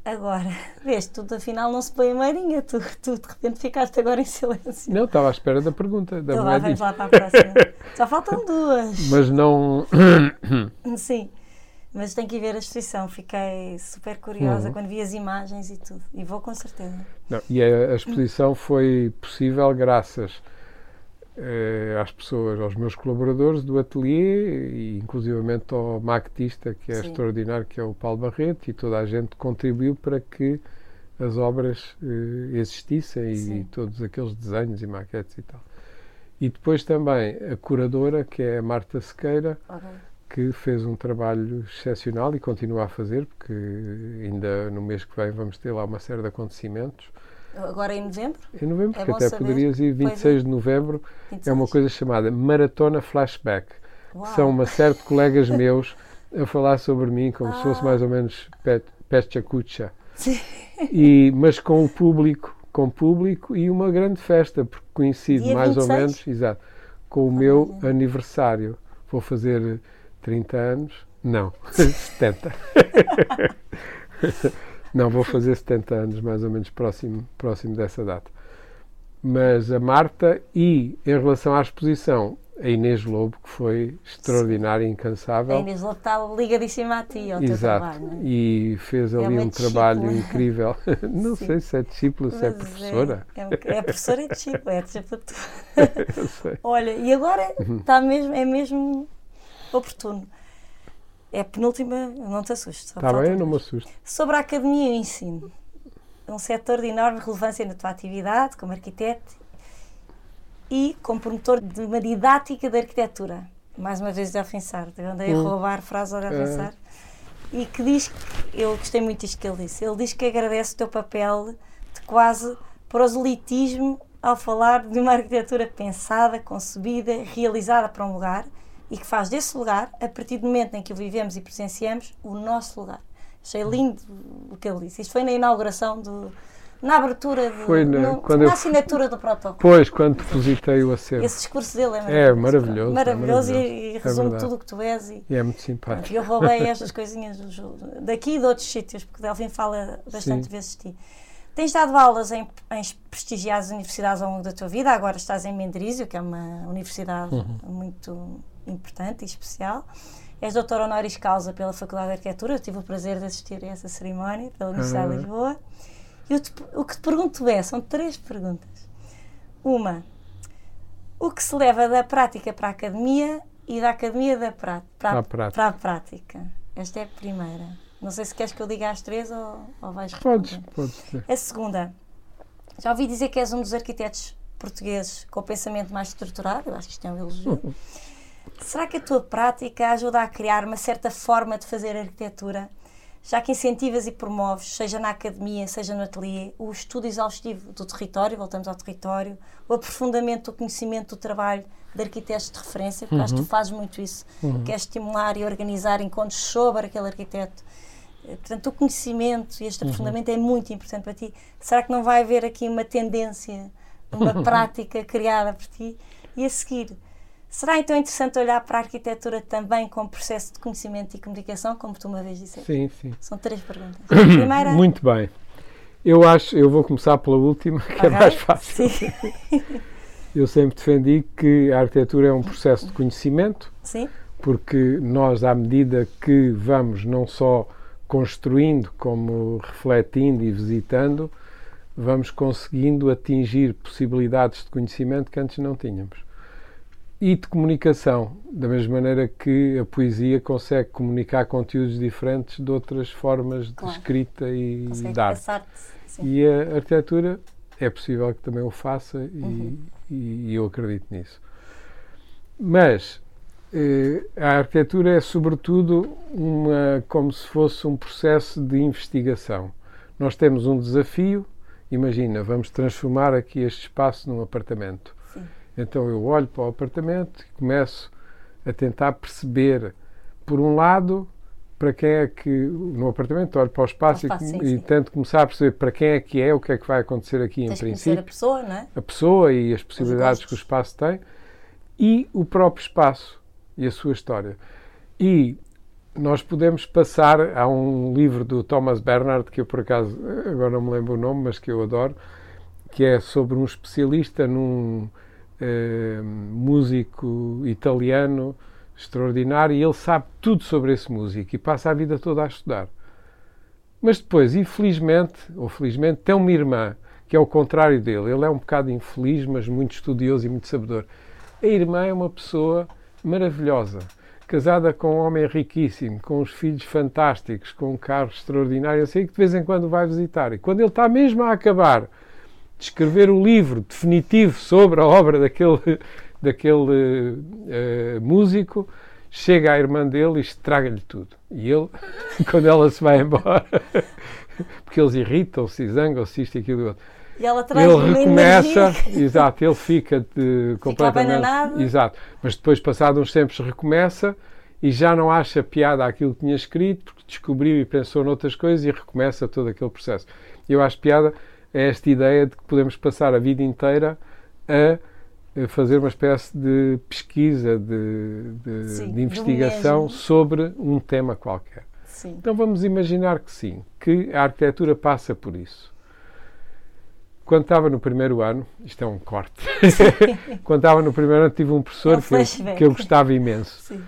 Agora, vês, tu afinal não se põe a marinha, tu, tu de repente ficaste agora em silêncio. Não, estava à espera da pergunta. Da então lá, vamos lá para a próxima. Só faltam duas. Mas não. Sim. Mas tenho que ir ver a exposição. Fiquei super curiosa uhum. quando vi as imagens e tudo. E vou com certeza. Não, e a, a, exposição foi possível graças eh, às pessoas, aos meus colaboradores do ateliê e inclusivamente ao maquetista, que é Sim. extraordinário, que é o Paulo Barreto, e toda a gente contribuiu para que as obras eh, existissem Sim. e todos aqueles desenhos e maquetes e tal. E depois também a curadora, que é a Marta Sequeira, okay. Que fez um trabalho excepcional e continua a fazer, porque ainda no mês que vem vamos ter lá uma série de acontecimentos. Agora em novembro? Em novembro, é porque até saber. poderias ir 26 é. de novembro. 26. É uma coisa chamada Maratona Flashback. São uma série de colegas meus a falar sobre mim como ah. se fosse ah. mais ou menos Pescha Cucha. E, mas com o público com público e uma grande festa, porque coincide Dia mais 26? ou menos exato, com o meu aniversário. Vou fazer 30 anos. Não, 70. Não, vou fazer 70 anos, mais ou menos próximo, próximo dessa data. Mas a Marta e, em relação à exposição, a Inês Lobo, que foi extraordinária e incansável. A Inês Lobo está ligadíssima a ti, ao Exato. teu trabalho. É? E fez é ali um trabalho incrível. não Sim. sei se é discípula, se é professora. É, é, é professora e discípula, é discípula. Eu sei. Olha, e agora uhum. está mesmo, é mesmo oportuno. É a penúltima, não te assustes. Está bem, não me assusto. Sobre a academia e o ensino. Um setor de enorme relevância na tua atividade como arquiteto e como promotor de uma didática de arquitetura. Mais uma vez de Alfensar, andei a hum. roubar frases de Alfensar. É. E que diz, que, eu gostei muito disto que ele disse, ele diz que agradece o teu papel de quase proselitismo ao falar de uma arquitetura pensada, concebida, realizada para um lugar e que faz desse lugar, a partir do momento em que o vivemos e presenciamos, o nosso lugar. Achei lindo o que ele disse. Isto foi na inauguração do, na abertura, de, Foi na, no, quando na eu, assinatura do protocolo. Pois, quando depositei o acervo. Esse discurso dele é maravilhoso. É maravilhoso. Maravilhoso, é maravilhoso. e, e resume é tudo o que tu és. E, e é muito simpático. Eu roubei estas coisinhas daqui e de outros sítios, porque Delfim fala bastante Sim. vezes de ti. Tens dado aulas em, em, prestigiadas universidades ao longo da tua vida, agora estás em Mendrisio, que é uma universidade uhum. muito importante e especial. És doutor honoris causa pela Faculdade de Arquitetura, eu tive o prazer de assistir a essa cerimónia pela Universidade uhum. de Lisboa. E te, o que te pergunto é: são três perguntas. Uma, o que se leva da prática para a academia e da academia da pra, para, a prática. para a prática? Esta é a primeira. Não sei se queres que eu diga às três ou, ou vais responder. Podes, podes. A segunda, já ouvi dizer que és um dos arquitetos portugueses com o pensamento mais estruturado, eu acho que isto é um elogio. Será que a tua prática ajuda a criar uma certa forma de fazer arquitetura já que incentivas e promoves, seja na academia, seja no ateliê, o estudo exaustivo do território, voltamos ao território, o aprofundamento do conhecimento do trabalho de arquitetos de referência, porque uhum. acho que tu uhum. fazes muito isso, uhum. é estimular e organizar encontros sobre aquele arquiteto. Eh, portanto, o conhecimento e este uhum. aprofundamento uhum. é muito importante para ti. Será que não vai haver aqui uma tendência, uma prática criada por ti? E a seguir, Será então interessante olhar para a arquitetura também como processo de conhecimento e comunicação, como tu uma vez disseste? Sim, sim. São três perguntas. Primeira... Muito bem. Eu acho, eu vou começar pela última, que okay. é mais fácil. Sim. eu sempre defendi que a arquitetura é um processo de conhecimento, sim. porque nós, à medida que vamos não só construindo, como refletindo e visitando, vamos conseguindo atingir possibilidades de conhecimento que antes não tínhamos e de comunicação, da mesma maneira que a poesia consegue comunicar conteúdos diferentes de outras formas de claro. escrita e consegue de arte. E a arquitetura é possível que também o faça uhum. e, e, eu acredito nisso. Mas eh, a arquitetura é sobretudo uma, como se fosse um processo de investigação. Nós temos um desafio, imagina, vamos transformar aqui este espaço num apartamento então eu olho para o apartamento e começo a tentar perceber, por um lado, para quem é que, no apartamento, olho para o espaço, e, sim, e sim. tento começar a perceber para quem é que é, o que é que vai acontecer aqui Tens em princípio. a pessoa, não é? A pessoa e as possibilidades que o espaço tem e o próprio espaço e a sua história. E nós podemos passar a um livro do Thomas Bernard, que eu por acaso agora não me lembro o nome, mas que eu adoro, que é sobre um especialista num eh, músico italiano extraordinário e ele sabe tudo sobre esse músico e passa a vida toda a estudar. Mas depois, infelizmente, ou felizmente, tem uma irmã que é o contrário dele. Ele é um bocado infeliz, mas muito estudioso e muito sabedor. A irmã é uma pessoa maravilhosa, casada com um homem riquíssimo, com uns filhos fantásticos, com um carro extraordinário, assim, que de vez em quando vai visitar. E quando ele está mesmo a acabar de escrever o livro definitivo sobre a obra daquele, daquele uh, músico, chega a irmã dele e estraga-lhe tudo. E ele, quando ela se vai embora, porque eles irritam-se, zangam-se, isto e aquilo e outro. E ela traz ele recomeça, exato, ele fica de, completamente. Fica exato. Mas depois, passado uns tempos, recomeça e já não acha piada aquilo que tinha escrito, porque descobriu e pensou noutras coisas e recomeça todo aquele processo. Eu acho piada é esta ideia de que podemos passar a vida inteira a fazer uma espécie de pesquisa, de, de, sim, de investigação sobre um tema qualquer. Sim. Então vamos imaginar que sim, que a arquitetura passa por isso. Quando estava no primeiro ano, isto é um corte, quando estava no primeiro ano tive um professor é um que, eu, que, eu, gostava imenso, sim.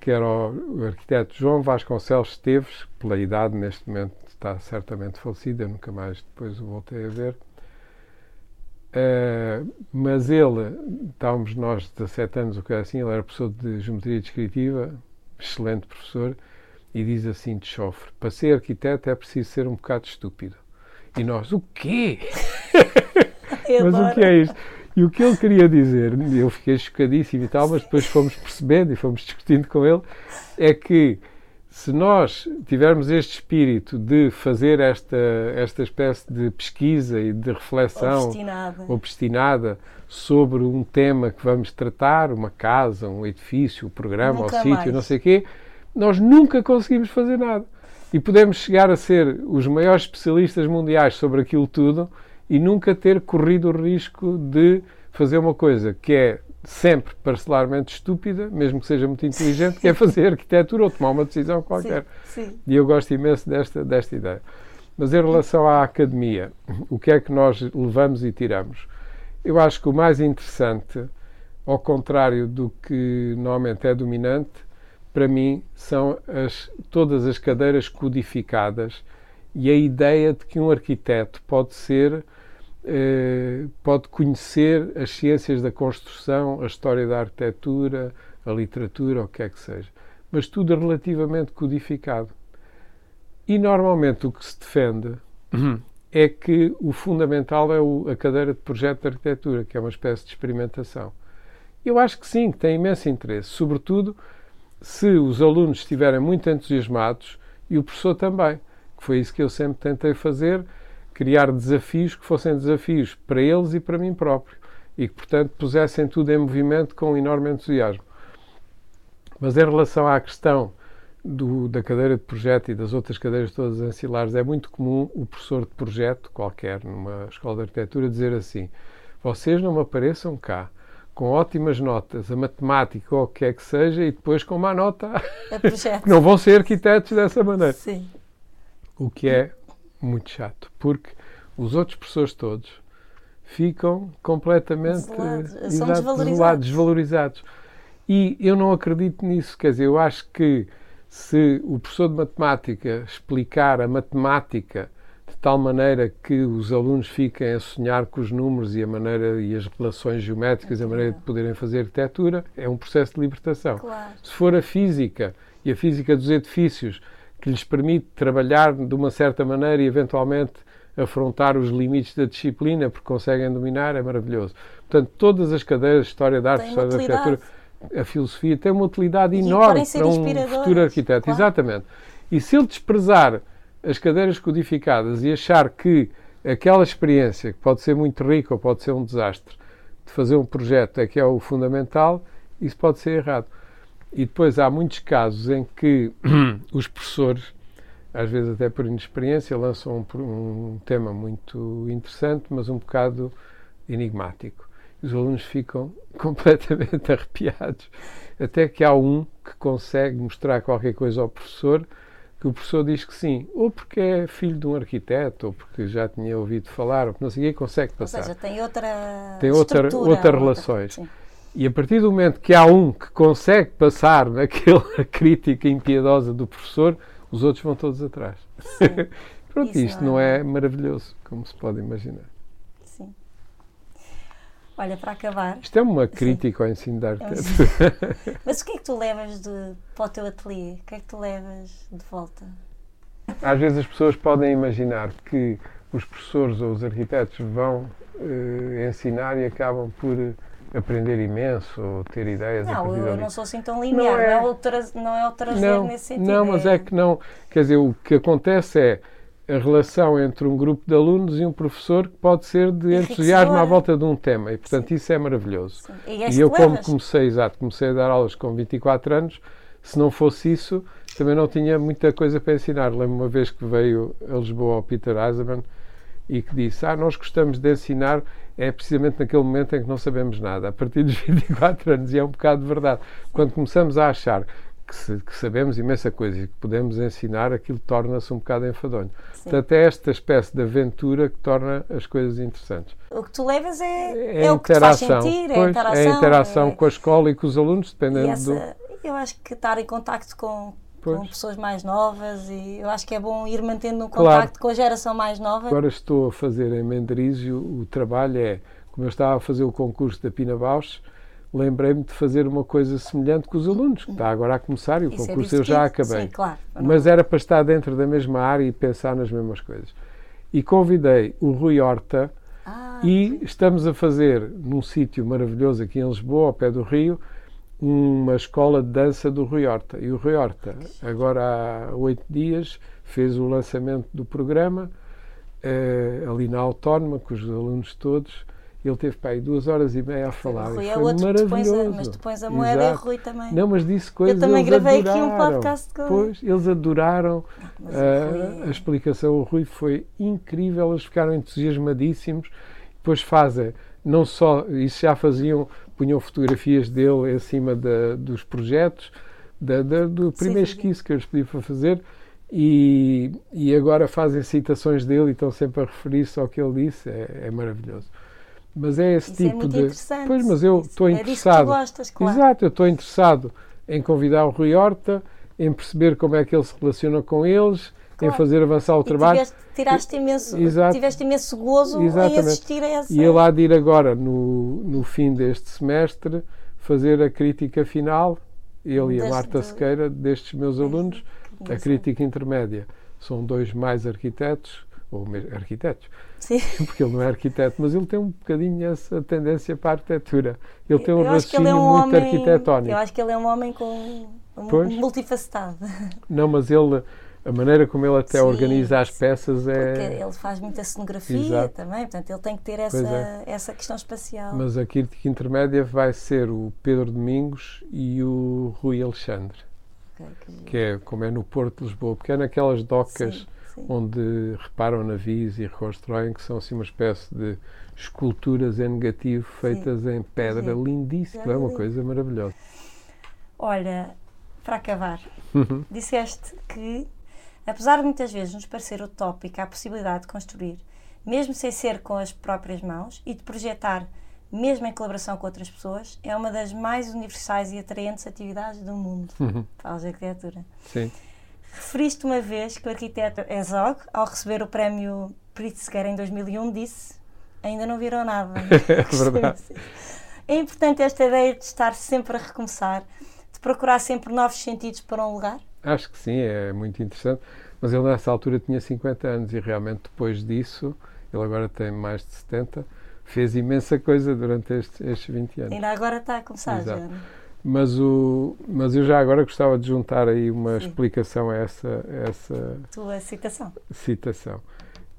que era o, o arquiteto João Vasconcelos Esteves, pela idade neste momento está certamente falecido, eu nunca mais depois o voltei a ver Uh, mas ele, estávamos nós 17 anos, o que assim, ele era professor de geometria descritiva, excelente professor, e diz assim de chofre: para ser arquiteto é preciso ser um bocado estúpido. E nós, o quê? mas o que é isto? E o que ele queria dizer, eu fiquei chocadíssimo e tal, mas depois fomos percebendo e fomos discutindo com ele, é que se nós tivermos este espírito de fazer esta, esta espécie de pesquisa e de reflexão obstinada. obstinada sobre um tema que vamos tratar, uma casa, um edifício, um programa, um sítio, não sei o quê, nós nunca conseguimos fazer nada. E podemos chegar a ser os maiores especialistas mundiais sobre aquilo tudo e nunca ter corrido o risco de fazer uma coisa que é sempre parcelarmente estúpida, mesmo que seja muito inteligente, que é fazer arquitetura ou tomar uma decisão qualquer. Sim, sim. E eu gosto imenso desta, desta ideia. Mas em relação à academia, o que é que nós levamos e tiramos? Eu acho que o mais interessante, ao contrário do que normalmente é dominante, para mim, são as, todas as cadeiras codificadas e a ideia de que um arquiteto pode ser pode conhecer as ciências da construção, a história da arquitetura, a literatura, o que é que seja. Mas tudo relativamente codificado. E normalmente o que se defende uhum. é que o fundamental é o, a cadeira de projeto de arquitetura, que é uma espécie de experimentação. Eu acho que sim, que tem imenso interesse, sobretudo se os alunos estiverem muito entusiasmados e o professor também, que foi isso que eu sempre tentei fazer criar desafios que fossem desafios para eles e para mim próprio e que, portanto, pusessem tudo em movimento com um enorme entusiasmo. Mas em relação à questão do, da cadeira de projeto e das outras cadeiras todas ancilares, é muito comum o professor de projeto, qualquer, numa escola de arquitetura, dizer assim: vocês não me apareçam cá com ótimas notas, a matemática ou o que é que seja, e depois com má nota. não vão ser arquitetos dessa maneira. Sim. O que é muito chato, porque os outros professores todos ficam completamente desvalorizados. desvalorizados. E eu não acredito nisso, quer dizer, eu acho que se o professor de matemática explicar a matemática de tal maneira que os alunos fiquem a sonhar com os números e a maneira e as relações geométricas, a maneira de poderem fazer arquitetura, é um processo de libertação. Claro. Se for a física e a física dos edifícios que lhes permite trabalhar de uma certa maneira e eventualmente afrontar os limites da disciplina porque conseguem dominar, é maravilhoso. Portanto, todas as cadeiras, História da Arte, História da Arquitetura, a filosofia tem uma utilidade e enorme para um futuro arquiteto. Claro. Exatamente. E se ele desprezar as cadeiras codificadas e achar que aquela experiência, que pode ser muito rica ou pode ser um desastre, de fazer um projeto é que é o fundamental, isso pode ser errado. E depois há muitos casos em que os professores, às vezes até por inexperiência, lançam um, um tema muito interessante, mas um bocado enigmático. Os alunos ficam completamente arrepiados. Até que há um que consegue mostrar qualquer coisa ao professor, que o professor diz que sim, ou porque é filho de um arquiteto, ou porque já tinha ouvido falar, ou porque não sei o quê, consegue passar. Ou seja, tem outra Tem outra, outra relações. Outra, E a partir do momento que há um que consegue passar naquela crítica impiedosa do professor, os outros vão todos atrás. Pronto, Isso isto não é... não é maravilhoso, como se pode imaginar. Sim. Olha, para acabar. Isto é uma crítica Sim. ao ensino da arquitetura. É um... Mas o que é que tu levas de, para o teu ateliê? O que é que tu levas de volta? Às vezes as pessoas podem imaginar que os professores ou os arquitetos vão uh, ensinar e acabam por aprender imenso ter ideias não, eu não sou assim tão linear, não é, não é, o, tra não é o trazer não, nesse sentido. Não, mas é... é que não. Quer dizer, o que acontece é a relação entre um grupo de alunos e um professor que pode ser de entusiasmo à volta de um tema e portanto Sim. isso é maravilhoso. Sim. E, é e eu como comecei, exato, comecei a dar aulas com 24 anos, se não fosse isso, também não tinha muita coisa para ensinar. Lembro uma vez que veio a Lisboa o Peter Eisenman e que disse: Ah, nós gostamos de ensinar, é precisamente naquele momento em que não sabemos nada, a partir dos 24 anos, e é um bocado de verdade. Quando começamos a achar que, se, que sabemos imensa coisa e que podemos ensinar, aquilo torna-se um bocado enfadonho. Sim. Portanto, é esta espécie de aventura que torna as coisas interessantes. O que tu levas é, é, é o que te faz sentir, pois, é a interação. É a interação é... com a escola e com os alunos, dependendo essa, do... Eu acho que estar em contacto com, com pessoas mais novas e eu acho que é bom ir mantendo um contacto claro. com a geração mais nova. Agora estou a fazer em Menderizio, o trabalho é, como eu estava a fazer o concurso da Pina Bausch, lembrei-me de fazer uma coisa semelhante com os alunos, que está agora a começar e o Isso é concurso é eu já acabei. Sim, claro. Mas era para estar dentro da mesma área e pensar nas mesmas coisas. E convidei o Rui Horta ah, e sim. estamos a fazer num sítio maravilhoso aqui em Lisboa, ao pé do Rio, uma escola de dança do Rui Horta. E o Rui Horta, agora há oito dias, fez o lançamento do programa eh, ali na Autónoma, com os alunos todos. Ele teve para aí duas horas e meia a falar. Rui é foi outro maravilhoso. A, mas depois a moeda Exato. é Rui também. Não, mas disse coisas. Eu também gravei adoraram. aqui um podcast com Pois, eles adoraram uh, a explicação. O Rui foi incrível, eles ficaram entusiasmadíssimos. Depois fazem, não só, isso já faziam punham fotografias dele em cima da, dos projetos, da, da, do primeiro sim, sim. esquiço que eu lhes pedi para fazer, e, e agora fazem citações dele e estão sempre a referir-se ao que ele disse, é, é maravilhoso. Mas é esse Isso tipo é de. Pois, mas eu estou interessado. É gostas, claro. Exato, eu estou interessado em convidar o Rui Horta, em perceber como é que ele se relaciona com eles, claro. em fazer avançar o e trabalho. Tiveste, tiraste imenso, Exato. tiveste imenso gozo Exatamente. em assistir a essa. E ele há de ir agora, no, no fim deste semestre, fazer a crítica final, ele e a Marta Sequeira, destes meus alunos, a crítica intermédia. São dois mais arquitetos, ou arquitetos, Sim. porque ele não é arquiteto, mas ele tem um bocadinho essa tendência para a arquitetura. Ele tem um raciocínio é um muito homem, arquitetónico. Eu acho que ele é um homem com um multifacetado. Não, mas ele a maneira como ele até sim, organiza as peças é. Porque ele faz muita cenografia Exato. também, portanto ele tem que ter essa, é. essa questão espacial. Mas a crítica intermédia vai ser o Pedro Domingos e o Rui Alexandre, okay, que... que... é como é no Porto de Lisboa, porque é naquelas docas sim, sim. onde reparam navios e reconstroem, que são assim uma espécie de esculturas em negativo feitas em pedra, lindíssimo, é uma coisa maravilhosa. Olha, para acabar, uhum. disseste que Apesar de muitas vezes nos parecer utópica a possibilidade de construir, mesmo sem ser com as próprias mãos, e de projetar, mesmo em colaboração com outras pessoas, é uma das mais universais e atraentes atividades do mundo. Uhum. Fala de arquitetura. Sim. Referiste uma vez que o arquiteto Ezog, ao receber o prémio Pritzker em 2001, disse: Ainda não viram nada. é verdade. É importante esta ideia de estar sempre a recomeçar, de procurar sempre novos sentidos para um lugar? Acho que sim, é muito interessante. Mas ele nessa altura tinha 50 anos e realmente depois disso, ele agora tem mais de 70, fez imensa coisa durante estes, estes 20 anos. Ainda agora está a começar Exato. já. É? Mas, o, mas eu já agora gostava de juntar aí uma Sim. explicação a essa, a essa tua citação. citação.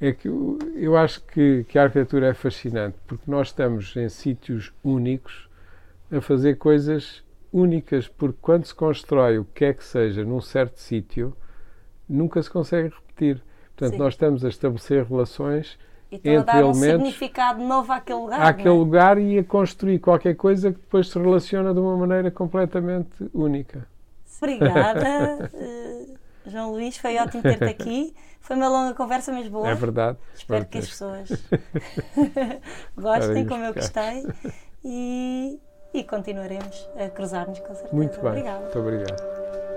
É que eu, eu acho que, que a arquitetura é fascinante porque nós estamos em sítios únicos a fazer coisas únicas, porque quando se constrói o que é que seja num certo sítio, nunca se consegue repetir. Portanto, Sim. nós estamos a estabelecer relações e entre a dar um significado novo àquele lugar. Àquele é? lugar e a construir qualquer coisa que depois se relaciona de uma maneira completamente única. Obrigada, uh, João Luís. Foi ótimo ter-te aqui. Foi uma longa conversa, mas boa. É verdade. Espero que as pessoas gostem, como eu gostei. E e continuaremos a cruzar-nos com certeza. Muito bem. Obrigada. Muito obrigado.